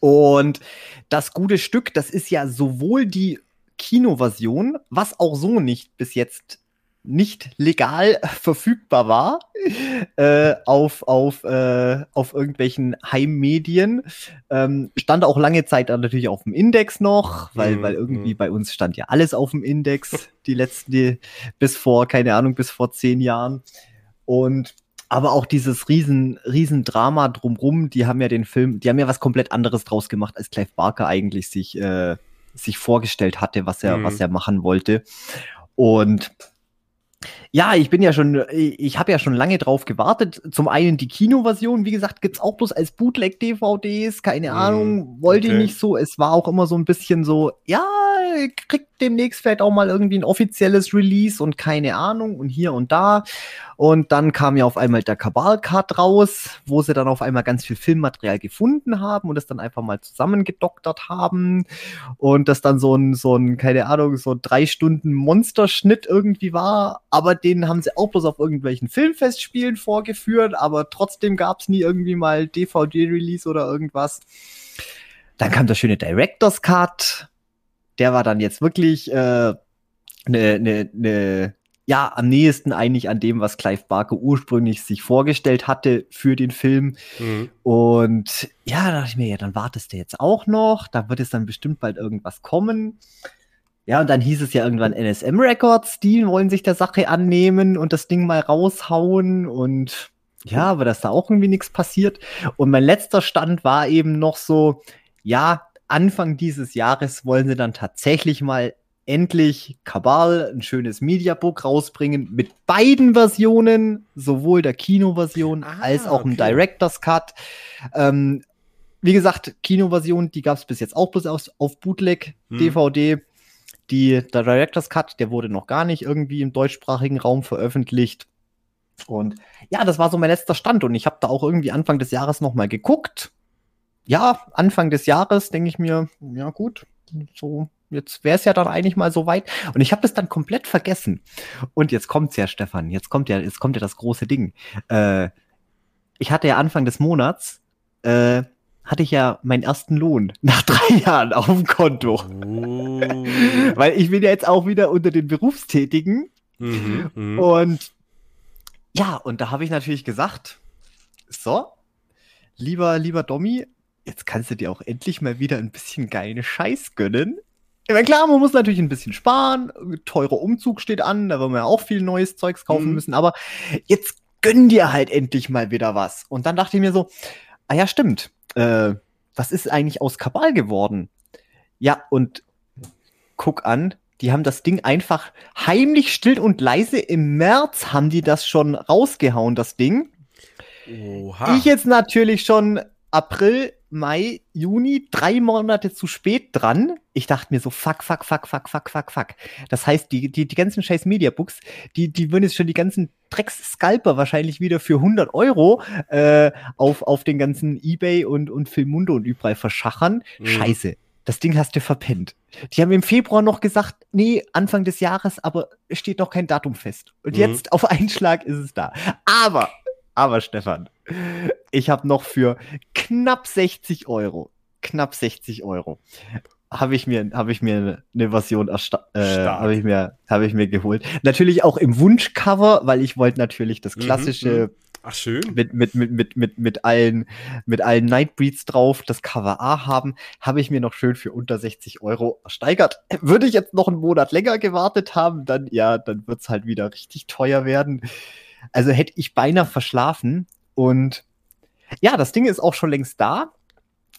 Und das gute Stück, das ist ja sowohl die Kinoversion, was auch so nicht bis jetzt nicht legal <laughs> verfügbar war, äh, auf, auf, äh, auf irgendwelchen Heimmedien. Ähm, stand auch lange Zeit dann natürlich auf dem Index noch, weil, Mhm, weil irgendwie mhm. bei uns stand ja alles auf dem Index, die letzten, die, bis vor, keine Ahnung, bis vor zehn Jahren. Und aber auch dieses riesen, riesen Drama drumrum, die haben ja den Film, die haben ja was komplett anderes draus gemacht, als Clive Barker eigentlich sich, äh, sich vorgestellt hatte, was er, Mhm. was er machen wollte. Und ja, ich bin ja schon, ich habe ja schon lange drauf gewartet. Zum einen die Kinoversion, wie gesagt, gibt's auch bloß als Bootleg-DVDs, keine Mhm, Ahnung, wollte ich okay. nicht so. Es war auch immer so ein bisschen so, ja, kriegt demnächst vielleicht auch mal irgendwie ein offizielles Release und keine Ahnung und hier und da. Und dann kam ja auf einmal der Kabal-Cut raus, wo sie dann auf einmal ganz viel Filmmaterial gefunden haben und es dann einfach mal zusammengedoktert haben und das dann so ein, so ein, keine Ahnung, so drei Stunden Monsterschnitt irgendwie war, aber den haben sie auch bloß auf irgendwelchen Filmfestspielen vorgeführt, aber trotzdem gab's nie irgendwie mal DVD-Release oder irgendwas. Dann kam der schöne Director's Cut, der war dann jetzt wirklich äh, ne, ne, ne, ja, am nächsten eigentlich an dem, was Clive Barker ursprünglich sich vorgestellt hatte für den Film. Mhm. Und ja, da dachte ich mir, ja, dann wartest du jetzt auch noch. Da wird es dann bestimmt bald irgendwas kommen. Ja, und dann hieß es ja irgendwann NSM Records, die wollen sich der Sache annehmen und das Ding mal raushauen. Und ja, aber dass da auch irgendwie nichts passiert. Und mein letzter Stand war eben noch so, ja, Anfang dieses Jahres wollen sie dann tatsächlich mal endlich Kabal ein schönes Mediabook rausbringen mit beiden Versionen, sowohl der Kinoversion Ah, als auch im okay. Director's Cut. Ähm, wie gesagt, Kinoversion, die gab es bis jetzt auch bloß auf, auf Bootleg, Hm. DVD. Die, der Director's Cut, der wurde noch gar nicht irgendwie im deutschsprachigen Raum veröffentlicht. Und ja, das war so mein letzter Stand. Und ich habe da auch irgendwie Anfang des Jahres noch mal geguckt. Ja, Anfang des Jahres denke ich mir, ja gut, so jetzt wäre es ja dann eigentlich mal so weit. Und ich habe das dann komplett vergessen. Und jetzt kommt's ja, Stefan. Jetzt kommt ja, jetzt kommt ja das große Ding. Äh, ich hatte ja Anfang des Monats äh, hatte ich ja meinen ersten Lohn <laughs> nach drei Jahren auf dem Konto. Oh. <laughs> Weil ich bin ja jetzt auch wieder unter den Berufstätigen. Mhm. Mhm. Und ja, und da habe ich natürlich gesagt, so, lieber, lieber Domi, jetzt kannst du dir auch endlich mal wieder ein bisschen geilen Scheiß gönnen. Ich meine, klar, man muss natürlich ein bisschen sparen. Teurer Umzug steht an, da werden wir ja auch viel neues Zeugs kaufen Mhm. müssen. Aber jetzt gönn dir halt endlich mal wieder was. Und dann dachte ich mir so, ah ja, stimmt. Äh, was ist eigentlich aus Kabal geworden? Ja, und guck an, die haben das Ding einfach heimlich, still und leise im März haben die das schon rausgehauen, das Ding. Oha. Ich jetzt natürlich schon April, Mai, Juni, drei Monate zu spät dran. Ich dachte mir so, fuck, fuck, fuck, fuck, fuck, fuck, fuck. Das heißt, die, die, die ganzen scheiß Mediabooks, die, die würden jetzt schon die ganzen Drecks-Scalper wahrscheinlich wieder für 100 Euro äh, auf, auf den ganzen Ebay und, und Filmundo und überall verschachern. Mhm. Scheiße. Das Ding hast du verpennt. Die haben im Februar noch gesagt, nee, Anfang des Jahres, aber es steht noch kein Datum fest. Und Mhm. jetzt auf einen Schlag ist es da. Aber, aber Stefan, ich habe noch für knapp 60 Euro, knapp 60 Euro, habe ich mir, habe ich mir eine Version äh, habe ich mir, habe ich mir geholt. Natürlich auch im Wunschcover, weil ich wollte natürlich das Mhm, klassische Ach, schön. mit, mit, mit, mit, mit, mit allen, mit allen Nightbreeds drauf, das Cover A haben, habe ich mir noch schön für unter 60 Euro ersteigert. Würde ich jetzt noch einen Monat länger gewartet haben, dann, ja, dann wird's halt wieder richtig teuer werden. Also hätte ich beinahe verschlafen und ja, das Ding ist auch schon längst da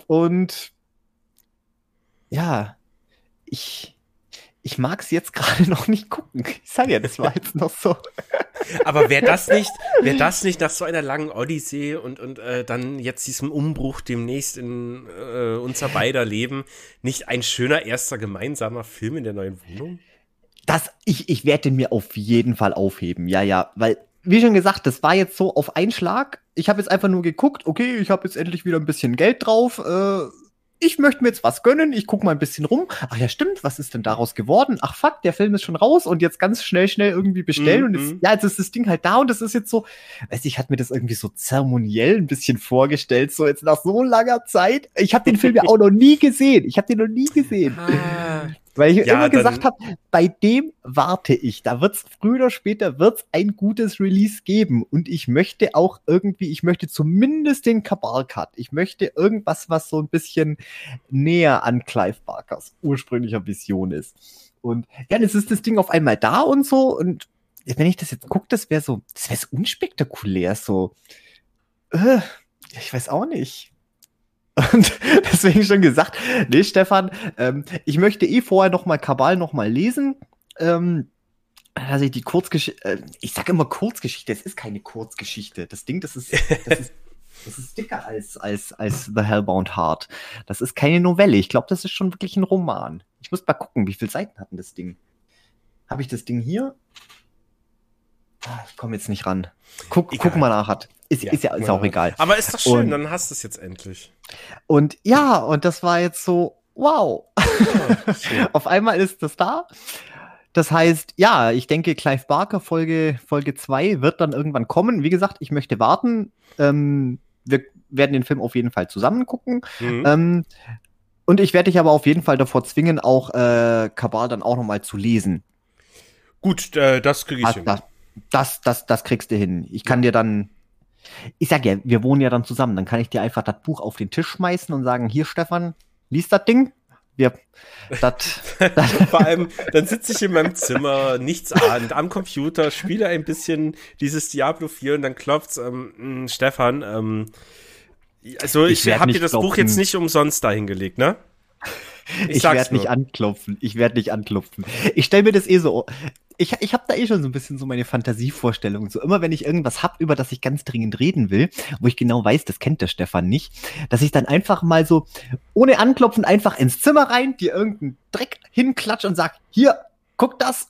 und ja, ich, ich mag es jetzt <laughs> gerade noch nicht gucken. Ich sage ja, das war jetzt noch so. Aber wäre das nicht, wäre das nicht nach so einer langen Odyssee und, und äh, dann jetzt diesem Umbruch demnächst in äh, unser beider Leben nicht ein schöner erster gemeinsamer Film in der neuen Wohnung? Das, ich, ich werde den mir auf jeden Fall aufheben. Ja, ja, weil, wie schon gesagt, das war jetzt so auf einen Schlag. Ich habe jetzt einfach nur geguckt, okay, ich habe jetzt endlich wieder ein bisschen Geld drauf. Äh, ich möchte mir jetzt was gönnen, ich guck mal ein bisschen rum. Ach ja, stimmt, was ist denn daraus geworden? Ach fuck, der Film ist schon raus und jetzt ganz schnell, schnell irgendwie bestellen. Mhm. Und jetzt, ja, jetzt ist das Ding halt da und das ist jetzt so, weiß ich, hatte mir das irgendwie so zeremoniell ein bisschen vorgestellt, so jetzt nach so langer Zeit. Ich habe den Film ja auch noch nie gesehen. Ich habe den noch nie gesehen. Ah, Weil ich Ja, immer gesagt habe, bei dem warte ich. Da wird's früher oder später wird's ein gutes Release geben. Und ich möchte auch irgendwie, ich möchte zumindest den Kabal Cut. Ich möchte irgendwas, was so ein bisschen näher an Clive Barkers ursprünglicher Vision ist. Und ja, jetzt ist das Ding auf einmal da und so. Und wenn ich das jetzt gucke, das wäre so, das wäre so unspektakulär, so. Äh, ich weiß auch nicht. Und <laughs> deswegen schon gesagt, nee, Stefan, ähm, ich möchte eh vorher noch mal Kabal noch mal lesen. Ähm, dass ich die Kurzgeschichte, äh, ich sag immer Kurzgeschichte, es ist keine Kurzgeschichte. Das Ding, das ist, das ist, <laughs> das ist dicker als, als, als The Hellbound Heart. Das ist keine Novelle. Ich glaube, das ist schon wirklich ein Roman. Ich muss mal gucken, wie viele Seiten hat denn das Ding? Habe ich das Ding hier? Ah, Ich komme jetzt nicht ran. Guck, Egal. guck mal nach. Hat. Ist, Ja, ist ja ist auch egal. Aber ist doch schön, Und- dann hast du es jetzt endlich. Und ja, und das war jetzt so, wow. Ja. <laughs> Auf einmal ist das da. Das heißt, ja, ich denke, Clive Barker Folge, Folge 2 wird dann irgendwann kommen. Wie gesagt, ich möchte warten. Ähm, wir werden den Film auf jeden Fall zusammen gucken. Mhm. Ähm, und ich werde dich aber auf jeden Fall davor zwingen, auch äh, Kabal dann auch nochmal zu lesen. Gut, äh, das kriege ich Das, hin. das, das, das, das kriegst du hin. Ich kann dir dann. Ich sag ja, wir wohnen ja dann zusammen. Dann kann ich dir einfach das Buch auf den Tisch schmeißen und sagen: Hier, Stefan, lies das Ding. Wir, das, <laughs> <laughs> Vor allem, dann sitze ich in meinem Zimmer, nichts ahnend, am Computer, spiele ein bisschen dieses Diablo 4 und dann klopft's, ähm, mh, Stefan, ähm, also Ich ich, werd hab dir das Buch jetzt nicht umsonst dahingelegt, ne? Ich, sag's werde nicht anklopfen. Ich werde nicht anklopfen. Ich stelle mir das eh so. Ich, ich habe da eh schon so ein bisschen so meine Fantasievorstellung. So immer, wenn ich irgendwas hab, über das ich ganz dringend reden will, wo ich genau weiß, das kennt der Stefan nicht, dass ich dann einfach mal so ohne Anklopfen einfach ins Zimmer rein, dir irgendeinen Dreck hinklatsch und sag, hier, guck das.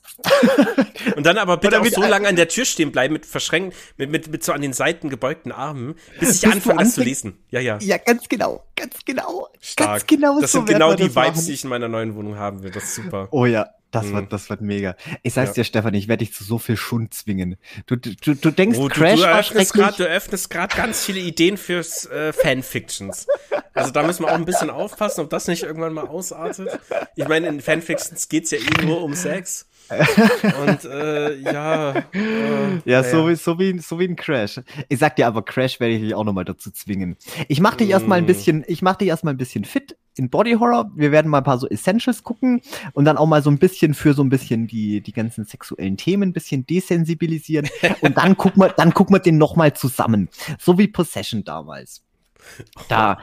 <laughs> Und dann aber bitte auch so lange an der Tür stehen bleiben, mit verschränkt, mit, mit, mit so an den Seiten gebeugten Armen, bis ich anfange, das zu lesen. Ja, ja. Ja, ganz genau, ganz genau, Stark. ganz genau das so sind genau die Vibes, machen. die ich in meiner neuen Wohnung haben will. Das ist super. Oh ja, das Mhm. wird, das wird mega. Ich sag's Ja. dir, Stefan, ich werde dich zu so viel Schund zwingen. Du, du, du, denkst, Oh, du, Crash du schrecklich. gerade, du eröffnest gerade ganz viele Ideen fürs äh, Fanfictions. Also da müssen wir auch ein bisschen aufpassen, ob das nicht irgendwann mal ausartet. Ich meine, in Fanfictions geht's ja eh nur um Sex. Und äh, ja. Äh, Ja, so, wie, so, wie, so wie ein Crash. Ich sag dir aber, Crash werde ich dich auch nochmal dazu zwingen. Ich mach dich erstmal ein Mm. bisschen, ich mach dich erstmal ein bisschen fit in Body Horror. Wir werden mal ein paar so Essentials gucken und dann auch mal so ein bisschen für so ein bisschen die, die ganzen sexuellen Themen ein bisschen desensibilisieren. <laughs> Und dann gucken wir, dann gucken wir den nochmal zusammen. So wie Possession damals. Da.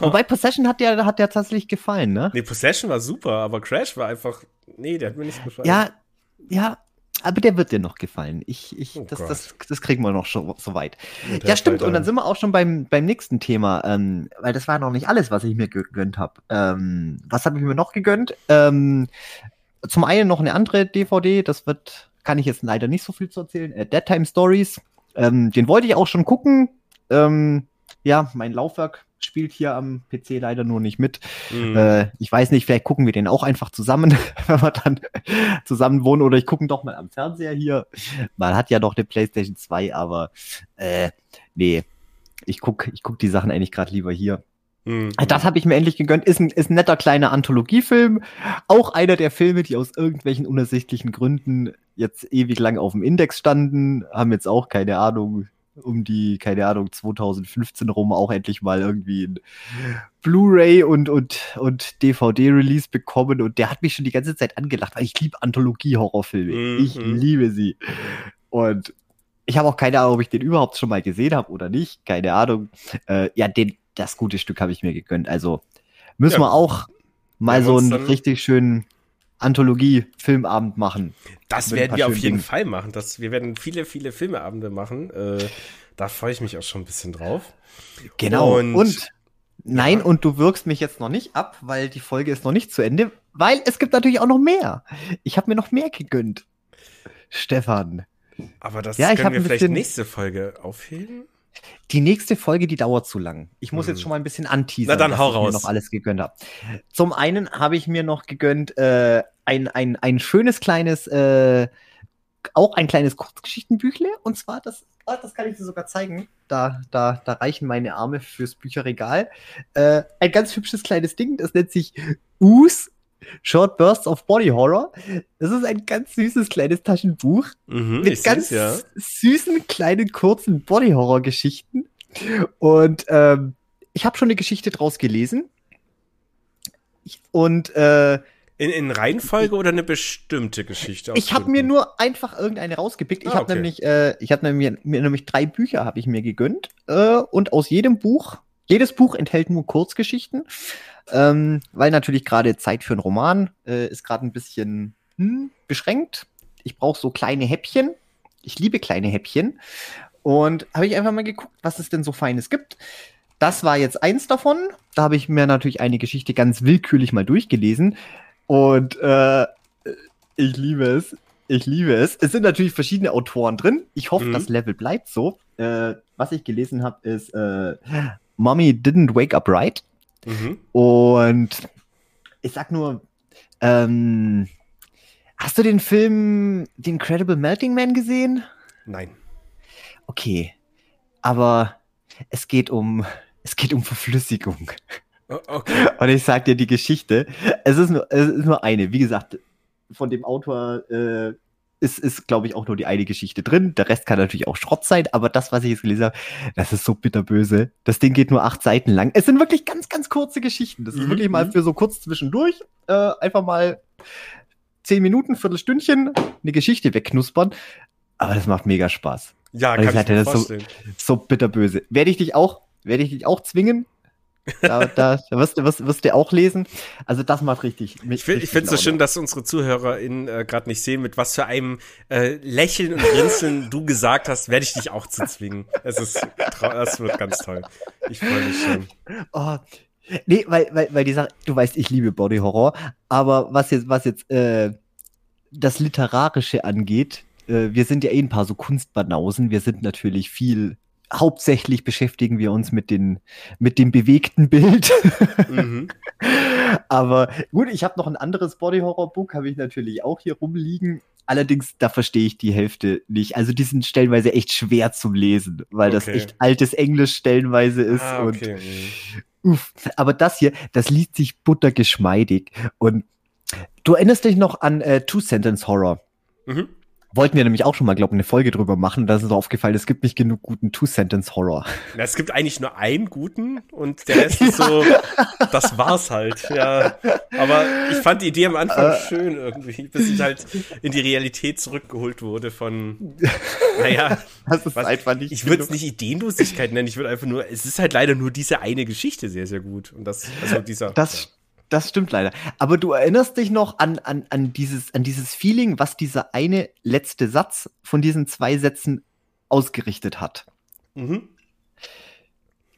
Wobei Possession hat der, hat der tatsächlich gefallen, ne? Nee, Possession war super, aber Crash war einfach. Nee, der hat mir nicht gefallen. Ja, ja, aber der wird dir noch gefallen. Ich, ich, Oh das, das, das kriegen wir noch schon so weit. Und Ja, stimmt. Alter. Und dann sind wir auch schon beim, beim nächsten Thema, ähm, weil das war noch nicht alles, was ich mir gegönnt habe. Ähm, was habe ich mir noch gegönnt? Ähm, zum einen noch eine andere DVD, das wird, kann ich jetzt leider nicht so viel zu erzählen. Äh, Dead Time Stories. Ähm, den wollte ich auch schon gucken. Ähm, ja, mein Laufwerk spielt hier am PC leider nur nicht mit. Mhm. Äh, ich weiß nicht, vielleicht gucken wir den auch einfach zusammen, <laughs> wenn wir dann zusammen wohnen. Oder ich gucke doch mal am Fernseher hier. Man hat ja noch eine PlayStation 2, aber äh, nee, ich guck, ich guck die Sachen eigentlich gerade lieber hier. Mhm. Das habe ich mir endlich gegönnt. Ist ein, ist ein netter kleiner Anthologiefilm. Auch einer der Filme, die aus irgendwelchen unersichtlichen Gründen jetzt ewig lang auf dem Index standen, haben jetzt auch keine Ahnung um die, keine Ahnung, 2015 rum auch endlich mal irgendwie ein Blu-ray und, und, und DVD-Release bekommen und der hat mich schon die ganze Zeit angelacht, weil ich liebe Anthologie-Horrorfilme. Mhm. Ich liebe sie. Und ich habe auch keine Ahnung, ob ich den überhaupt schon mal gesehen habe oder nicht. Keine Ahnung. Äh, ja, den, das gute Stück habe ich mir gegönnt. Also müssen Ja. wir auch mal wir so einen richtig schönen Anthologie-Filmabend machen. Das werden wir auf jeden Dingen. Fall machen. Das, wir werden viele, viele Filmeabende machen. Äh, da freue ich mich auch schon ein bisschen drauf. Genau. Und- Und, nein, Ja. und du wirkst mich jetzt noch nicht ab, weil die Folge ist noch nicht zu Ende, weil es gibt natürlich auch noch mehr. Ich habe mir noch mehr gegönnt. Stefan, Aber das Ja, ich können wir vielleicht nächste Folge aufheben. Die nächste Folge, die dauert zu lang. Ich muss Hm. jetzt schon mal ein bisschen anteasern, Na dann was hau ich raus. mir noch alles gegönnt habe. Zum einen habe ich mir noch gegönnt äh, ein, ein, ein schönes kleines, äh, auch ein kleines Kurzgeschichtenbüchle. Und zwar, das, ah, das kann ich dir sogar zeigen. Da, da, da reichen meine Arme fürs Bücherregal. Äh, ein ganz hübsches kleines Ding, das nennt sich Us Short Bursts of Body Horror. Das ist ein ganz süßes kleines Taschenbuch Mhm, mit ganz ja. süßen, kleinen, kurzen Body-Horror-Geschichten. Und ähm, ich habe schon eine Geschichte draus gelesen. Ich, und äh, In, in Reihenfolge oder eine bestimmte Geschichte? ich habe mir nur einfach irgendeine rausgepickt. Ich Ah, habe okay. nämlich, äh, ich habe nämlich, mir nämlich drei Bücher habe ich mir gegönnt. Äh, und aus jedem Buch, jedes Buch enthält nur Kurzgeschichten. Ähm, weil natürlich gerade Zeit für einen Roman äh, ist gerade ein bisschen hm, beschränkt. Ich brauche so kleine Häppchen. Ich liebe kleine Häppchen. Und habe ich einfach mal geguckt, was es denn so Feines gibt. Das war jetzt eins davon. Da habe ich mir natürlich eine Geschichte ganz willkürlich mal durchgelesen. Und äh, ich liebe es. Ich liebe es. Es sind natürlich verschiedene Autoren drin. Ich hoffe, Mhm. das Level bleibt so. Äh, was ich gelesen habe, ist äh, Mommy Didn't Wake Up Right. Mhm. Und ich sag nur, ähm, hast du den Film The Incredible Melting Man gesehen? Nein. Okay, aber es geht um, es geht um Verflüssigung. O- Okay. <laughs> Und ich sag dir die Geschichte. Es ist nur, es ist nur eine. Wie gesagt, von dem Autor äh, ist, ist glaube ich, auch nur die eine Geschichte drin. Der Rest kann natürlich auch Schrott sein, aber das, was ich jetzt gelesen habe, das ist so bitterböse. Das Ding geht nur acht Seiten lang. Es sind wirklich ganz, ganz kurze Geschichten. Das ist Mhm, wirklich mal mhm. für so kurz zwischendurch. Äh, einfach mal zehn Minuten, Viertelstündchen, eine Geschichte wegknuspern. Aber das macht mega Spaß. Ja, ich kann ich sagte, mir das so- vorstellen. So bitterböse. Werde ich dich auch, werde ich dich auch zwingen? Da, da, da wirst, du- wirst, wirst du auch lesen. Also das macht richtig. Ich finde find's so schön, dass unsere ZuhörerInnen äh, gerade nicht sehen, mit was für einem äh, Lächeln und Grinsen <laughs> du gesagt hast, werde ich dich auch zu zwingen. Es ist, das wird ganz toll. Ich freue mich schon. Oh, nee, weil, weil, weil die Sache, du weißt, ich liebe Body Horror, aber was jetzt, was jetzt äh, das Literarische angeht, äh, wir sind ja eh ein paar so Kunstbanausen. Wir sind natürlich viel, hauptsächlich beschäftigen wir uns mit, den, mit dem bewegten Bild. Mhm. <laughs> Aber gut, ich habe noch ein anderes Body Horror Buch, habe ich natürlich auch hier rumliegen. Allerdings, da verstehe ich die Hälfte nicht. Also die sind stellenweise echt schwer zum Lesen, weil das Okay. echt altes Englisch stellenweise ist. Ah, und okay. mhm. Uff, aber das hier, das liest sich buttergeschmeidig. Und du erinnerst dich noch an äh, Two-Sentence-Horror. Mhm. Wollten wir nämlich auch schon mal, glaube ich, eine Folge drüber machen. Da ist uns aufgefallen, es gibt nicht genug guten Two-Sentence-Horror. Es gibt eigentlich nur einen guten und der Rest ist so, <laughs> das war's halt, ja. Aber ich fand die Idee am Anfang Äh. schön irgendwie, bis ich halt in die Realität zurückgeholt wurde von, <laughs> naja, Das ist Was- einfach nicht ich würde es nicht Ideenlosigkeit nennen, ich würde einfach nur, es ist halt leider nur diese eine Geschichte sehr, sehr gut. Und das, also dieser. Das, das stimmt leider. Aber du erinnerst dich noch an, an, an, dieses, an dieses Feeling, was dieser eine letzte Satz von diesen zwei Sätzen ausgerichtet hat. Mhm.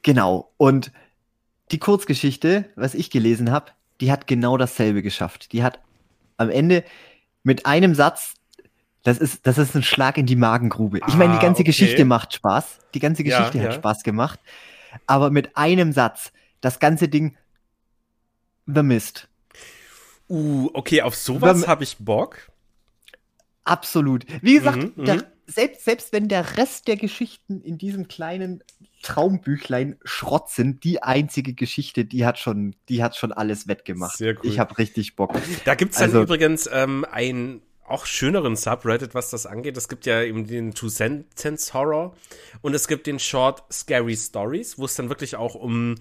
Genau. Und die Kurzgeschichte, was ich gelesen habe, die hat genau dasselbe geschafft. Die hat am Ende mit einem Satz, das ist, das ist ein Schlag in die Magengrube. Ich meine, die Ah, ganze okay. Geschichte macht Spaß. Die ganze Ja, Geschichte ja. hat Spaß gemacht. Aber mit einem Satz, das ganze Ding, The Mist. Uh, okay, auf sowas habe ich Bock. Absolut. Wie gesagt, Mhm, der, mhm. selbst, selbst wenn der Rest der Geschichten in diesem kleinen Traumbüchlein Schrott sind, die einzige Geschichte, die hat schon, die hat schon alles wettgemacht. Sehr cool. Ich habe richtig Bock. Da gibt's dann Also- übrigens ähm, einen auch schöneren Subreddit, was das angeht. Es gibt ja eben den Two-Sentence-Horror und es gibt den Short Scary Stories, wo es dann wirklich auch um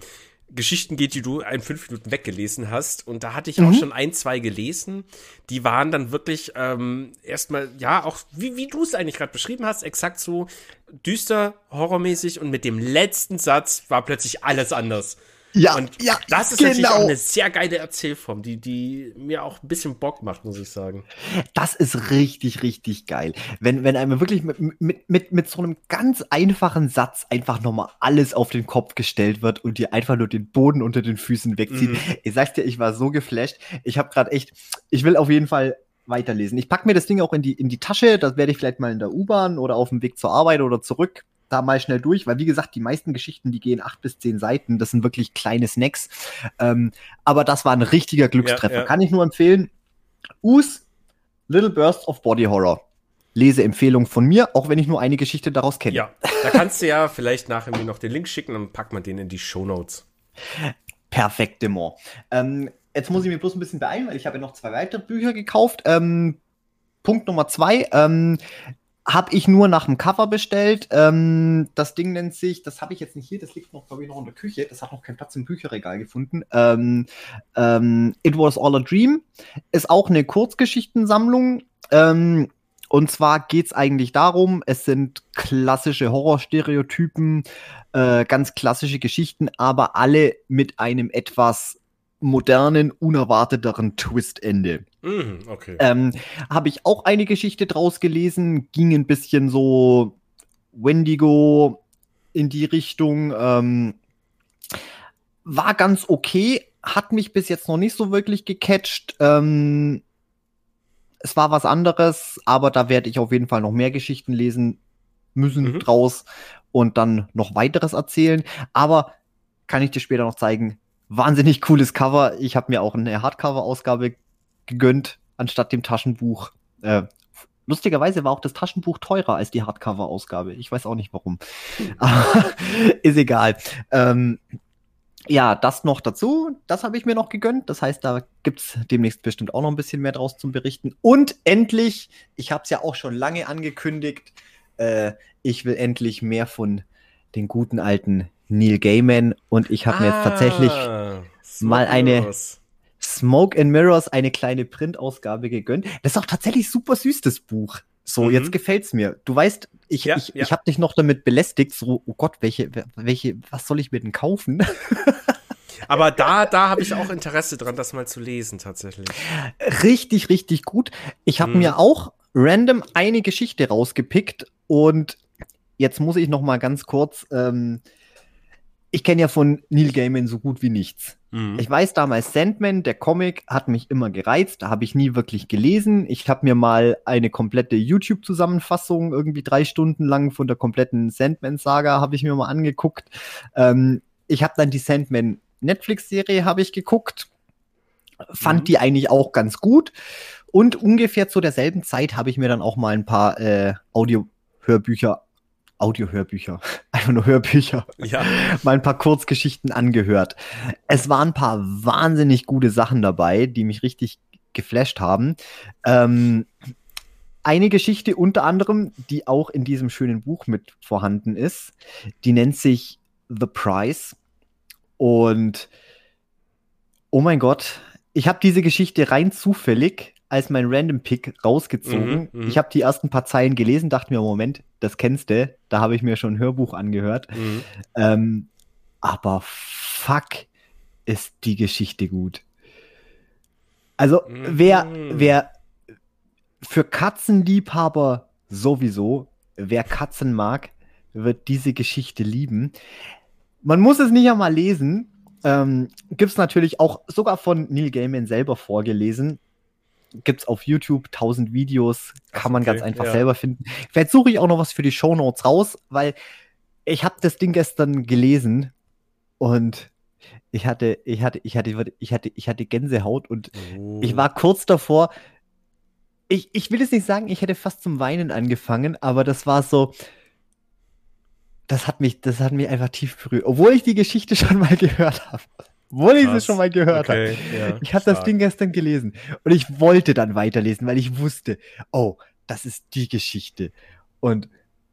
Geschichten geht, die du in fünf Minuten weggelesen hast. Und da hatte ich auch Mhm. schon ein, zwei gelesen. Die waren dann wirklich ähm, erstmal, ja, auch wie, wie du es eigentlich gerade beschrieben hast, exakt so düster, horrormäßig und mit dem letzten Satz war plötzlich alles anders. Ja, und ja, das ist genau. natürlich auch eine sehr geile Erzählform, die, die mir auch ein bisschen Bock macht, muss ich sagen. Das ist richtig, richtig geil. Wenn, wenn einem wirklich mit, mit, mit, mit so einem ganz einfachen Satz einfach nochmal alles auf den Kopf gestellt wird und dir einfach nur den Boden unter den Füßen wegzieht. Mhm. Ich sag's dir, ich war so geflasht. Ich habe gerade echt, ich will auf jeden Fall weiterlesen. Ich pack mir das Ding auch in die, in die Tasche. Das werde ich vielleicht mal in der U-Bahn oder auf dem Weg zur Arbeit oder zurück da mal schnell durch, weil wie gesagt, die meisten Geschichten, die gehen acht bis zehn Seiten, das sind wirklich kleine Snacks. Ähm, aber das war ein richtiger Glückstreffer. Ja, ja. Kann ich nur empfehlen. Us, Little Burst of Body Horror. Leseempfehlung von mir, auch wenn ich nur eine Geschichte daraus kenne. Ja, da kannst du ja vielleicht nachher mir noch den Link schicken und packt man den in die Show Notes. Perfekt, Demo. Ähm, jetzt muss ich mir bloß ein bisschen beeilen, weil ich habe ja noch zwei weitere Bücher gekauft. Ähm, Punkt Nummer zwei. Ähm, habe ich nur nach dem Cover bestellt. Ähm, das Ding nennt sich, das habe ich jetzt nicht hier, das liegt noch, glaube ich, noch in der Küche. Das hat noch keinen Platz im Bücherregal gefunden. Ähm, ähm, It Was All a Dream ist auch eine Kurzgeschichtensammlung. Ähm, und zwar geht es eigentlich darum, es sind klassische Horrorstereotypen, äh, ganz klassische Geschichten, aber alle mit einem etwas modernen, unerwarteteren Twistende. Mhm, okay. Ähm, Habe ich auch eine Geschichte draus gelesen, ging ein bisschen so Wendigo in die Richtung. Ähm, war ganz okay, hat mich bis jetzt noch nicht so wirklich gecatcht. Ähm, es war was anderes, aber da werde ich auf jeden Fall noch mehr Geschichten lesen müssen mhm. draus und dann noch weiteres erzählen. Aber kann ich dir später noch zeigen, wahnsinnig cooles Cover. Ich habe mir auch eine Hardcover-Ausgabe gegönnt, anstatt dem Taschenbuch. Äh, lustigerweise war auch das Taschenbuch teurer als die Hardcover-Ausgabe. Ich weiß auch nicht warum. Aber <laughs> ist egal. Ähm, ja, das noch dazu. Das habe ich mir noch gegönnt. Das heißt, da gibt's demnächst bestimmt auch noch ein bisschen mehr draus zum Berichten. Und endlich, ich habe es ja auch schon lange angekündigt, äh, ich will endlich mehr von den guten alten Neil Gaiman und ich habe ah, mir jetzt tatsächlich ah, mal eine. Smoke and Mirrors, eine kleine Printausgabe gegönnt. Das ist auch tatsächlich super süß, das Buch. So, mhm. jetzt gefällt's mir. Du weißt, ich, ja, ich, ja. ich habe dich noch damit belästigt, so, oh Gott, welche, welche, was soll ich mir denn kaufen? <laughs> Aber da, da habe ich auch Interesse dran, das mal zu lesen, tatsächlich. Richtig, richtig gut. Ich habe mhm. mir auch random eine Geschichte rausgepickt und jetzt muss ich noch mal ganz kurz ähm, ich kenne ja von Neil Gaiman so gut wie nichts. Mhm. Ich weiß damals, Sandman, der Comic, hat mich immer gereizt. Da habe ich nie wirklich gelesen. Ich habe mir mal eine komplette YouTube-Zusammenfassung, irgendwie drei Stunden lang von der kompletten Sandman-Saga, habe ich mir mal angeguckt. Ähm, ich habe dann die Sandman Netflix-Serie habe ich geguckt. Fand mhm. die eigentlich auch ganz gut. Und ungefähr zu derselben Zeit habe ich mir dann auch mal ein paar äh, Audio-Hörbücher Audiohörbücher, <laughs> einfach nur Hörbücher, ja. <laughs> mal ein paar Kurzgeschichten angehört. Es waren ein paar wahnsinnig gute Sachen dabei, die mich richtig geflasht haben. Ähm, eine Geschichte unter anderem, die auch in diesem schönen Buch mit vorhanden ist, die nennt sich The Price. Und oh mein Gott, ich habe diese Geschichte rein zufällig als mein Random Pick rausgezogen. Mhm, mhm, ich habe die ersten paar Zeilen gelesen, dachte mir, Moment, das kennst du. Da habe ich mir schon ein Hörbuch angehört. Mhm. Ähm, aber fuck, ist die Geschichte gut. Also, mhm. wer, wer für Katzenliebhaber sowieso, wer Katzen mag, wird diese Geschichte lieben. Man muss es nicht einmal lesen. Ähm, Gibt es natürlich auch sogar von Neil Gaiman selber vorgelesen gibt's auf YouTube tausend Videos, kann man ganz einfach ja. selber finden. Vielleicht suche ich auch noch was für die Show Notes raus, weil ich habe das Ding gestern gelesen und ich hatte, ich hatte, ich hatte, ich hatte, ich hatte Gänsehaut und oh. ich war kurz davor. Ich, ich will es nicht sagen, ich hätte fast zum Weinen angefangen, aber das war so, das hat mich, das hat mich einfach tief berührt, obwohl ich die Geschichte <laughs> schon mal gehört habe. Obwohl ich es schon mal gehört okay, habe. Ja, ich habe das Ding gestern gelesen und ich wollte dann weiterlesen, weil ich wusste, oh, das ist die Geschichte. Und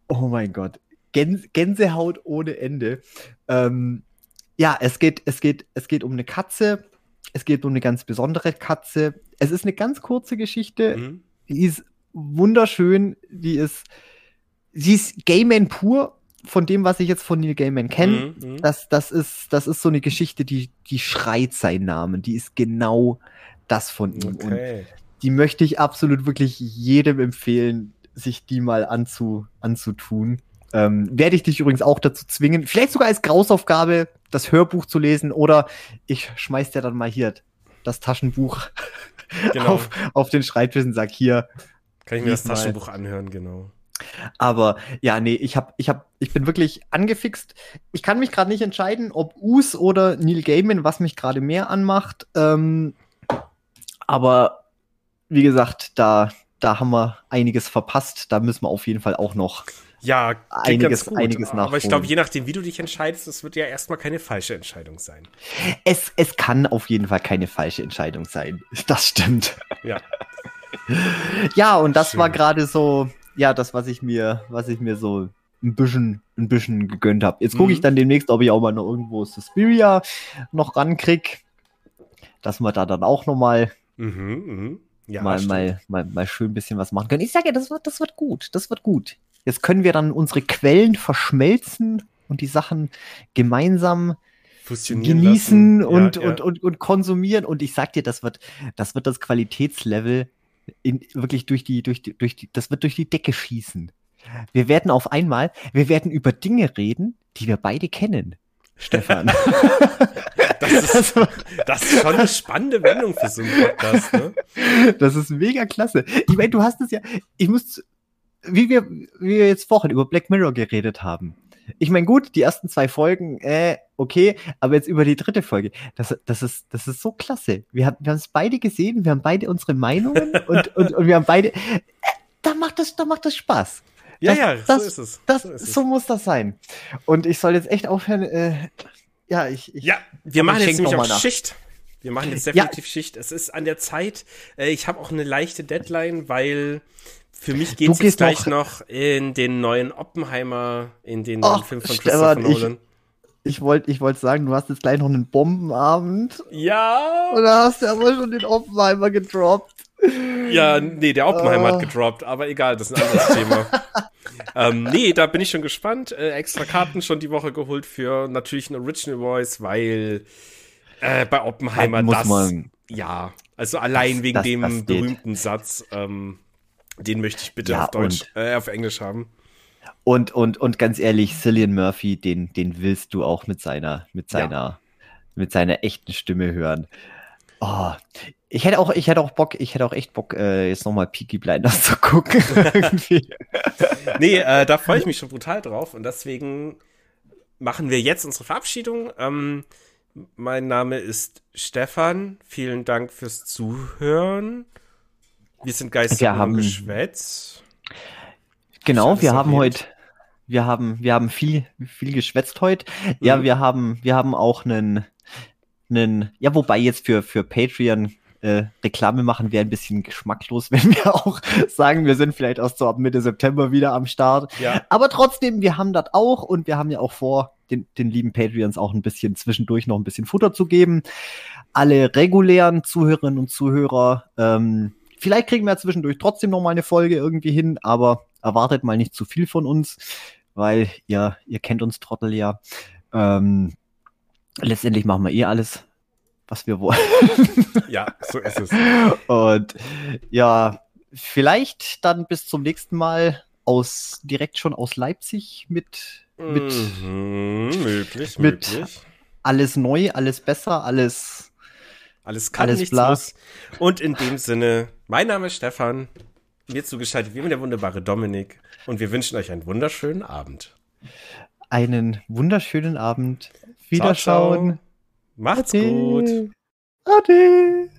oh mein Gott, Gäns Gänsehaut ohne Ende. Ähm, ja, es geht, es geht, es geht um eine Katze. Es geht um eine ganz besondere Katze. Es ist eine ganz kurze Geschichte. Mhm. Die ist wunderschön. Die ist, sie ist Gayman pur von dem, was ich jetzt von Neil Gaiman kenne, Mhm, mhm. das, das, ist, das ist so eine Geschichte, die, die schreit seinen Namen. Die ist genau das von ihm. Und Okay. die möchte ich absolut wirklich jedem empfehlen, sich die mal anzu, anzutun. Ähm, werde ich dich übrigens auch dazu zwingen, vielleicht sogar als Grausaufgabe, das Hörbuch zu lesen oder ich schmeiß dir dann mal hier das Taschenbuch <laughs> Genau. auf, auf den Schreibtisch und sag hier. Kann ich mir das Lies mal. Taschenbuch anhören, genau. Aber ja, nee, ich hab, ich hab, ich bin wirklich angefixt. Ich kann mich gerade nicht entscheiden, ob Us oder Neil Gaiman, was mich gerade mehr anmacht. Ähm, aber wie gesagt, da, da haben wir einiges verpasst. Da müssen wir auf jeden Fall auch noch. Ja, Einiges- gut. einiges Aber ich nachholen. glaube, je nachdem, wie du dich entscheidest, das wird ja erstmal keine falsche Entscheidung sein. Es, es kann auf jeden Fall keine falsche Entscheidung sein. <laughs> Das stimmt. Ja. Ja, und das Schön. war gerade so, ja, das, was ich mir, was ich mir so ein bisschen, ein bisschen gegönnt habe. Jetzt gucke ich Mhm. dann demnächst, ob ich auch mal noch irgendwo Suspiria noch rankrieg. Dass wir da dann auch noch mal, Mhm, mhm. Ja, mal, mal, mal, mal schön ein bisschen was machen können. Ich sage ja, das wird, das wird gut. Das wird gut. Jetzt können wir dann unsere Quellen verschmelzen und die Sachen gemeinsam genießen lassen. und, ja, ja. Und, und, und konsumieren. Und ich sag dir, das wird, das wird das Qualitätslevel in, wirklich durch die, durch die, durch die, das wird durch die Decke schießen. Wir werden auf einmal, wir werden über Dinge reden, die wir beide kennen. Stefan. <laughs> Das ist, das ist schon eine spannende Wendung für so einen Podcast, ne? Das ist mega klasse. Ich meine, du hast es ja, ich muss, wie wir, wie wir jetzt vorhin über Black Mirror geredet haben. Ich meine, gut, die ersten zwei Folgen, äh, okay, aber jetzt über die dritte Folge, das, das ist, das ist so klasse. Wir haben, wir haben es beide gesehen, wir haben beide unsere Meinungen <laughs> und, und, und wir haben beide, äh, da macht das, da macht das Spaß. Ja, Das- ja, das- so ist es. Das, so ist so muss das sein. Und ich soll jetzt echt aufhören, äh, ja, ich, ich, Ja, wir machen jetzt nämlich auch nach. Schicht. Wir machen jetzt Ja. definitiv Schicht. Es ist an der Zeit. Äh, Ich habe auch eine leichte Deadline, weil für mich geht Du es jetzt gleich noch- noch in den neuen Oppenheimer, in den neuen Film von Stefan, Christopher ich- Nolan. ich wollte, ich wollte sagen, du hast jetzt gleich noch einen Bombenabend. Ja, Oder hast du aber schon den Oppenheimer gedroppt? ja, nee, der Oppenheimer Ah. hat gedroppt, aber egal, das ist ein anderes Thema. <laughs> ähm, nee, da bin ich schon gespannt. Äh, extra Karten schon die Woche geholt für natürlich einen Original Voice, weil äh, bei Oppenheimer das, man- ja, also allein Das- wegen das- dem das berühmten Satz, ähm, den möchte ich bitte Ja, auf Deutsch, äh, auf Englisch haben. Und, und, und ganz ehrlich, Cillian Murphy, den, den willst du auch mit seiner, mit Ja. seiner, mit seiner echten Stimme hören. Oh, ich hätte auch, ich hätte auch Bock, ich hätte auch echt Bock, äh, jetzt nochmal Peaky Blinders <laughs> zu gucken. <laughs> Nee, äh, da freue ich mich schon brutal drauf und deswegen machen wir jetzt unsere Verabschiedung. Ähm, mein Name ist Stefan. Vielen Dank fürs Zuhören. Wir sind geistig Wir haben- Geschwätz. Genau, wir haben heute, wir haben, wir haben viel, viel geschwätzt heute. Ja, Mhm. wir haben, wir haben auch einen, einen, ja, wobei jetzt für, für Patreon äh, Reklame machen wäre ein bisschen geschmacklos, <laughs> wenn wir auch sagen, wir sind vielleicht erst so ab Mitte September wieder am Start. Ja, Aber trotzdem, wir haben das auch und wir haben ja auch vor, den, den lieben Patreons auch ein bisschen zwischendurch noch ein bisschen Futter zu geben. Alle regulären Zuhörerinnen und Zuhörer, ähm, vielleicht kriegen wir ja zwischendurch trotzdem noch mal eine Folge irgendwie hin, aber erwartet mal nicht zu viel von uns, weil ihr, ihr kennt uns Trottel ja. Ähm, letztendlich machen wir eh alles, was wir wollen. <laughs> ja, so ist es. <laughs> Und ja, vielleicht dann bis zum nächsten Mal aus direkt schon aus Leipzig mit mit Mhm, möglich, mit- möglich. alles neu, alles besser, alles Alles kann, alles nichts bla. muss. Und in dem Sinne, mein Name ist Stefan. Mir zugeschaltet wie immer der wunderbare Dominik. Und wir wünschen euch einen wunderschönen Abend. einen wunderschönen Abend. Ciao, Wiederschauen. ciao. Macht's gut. Ade.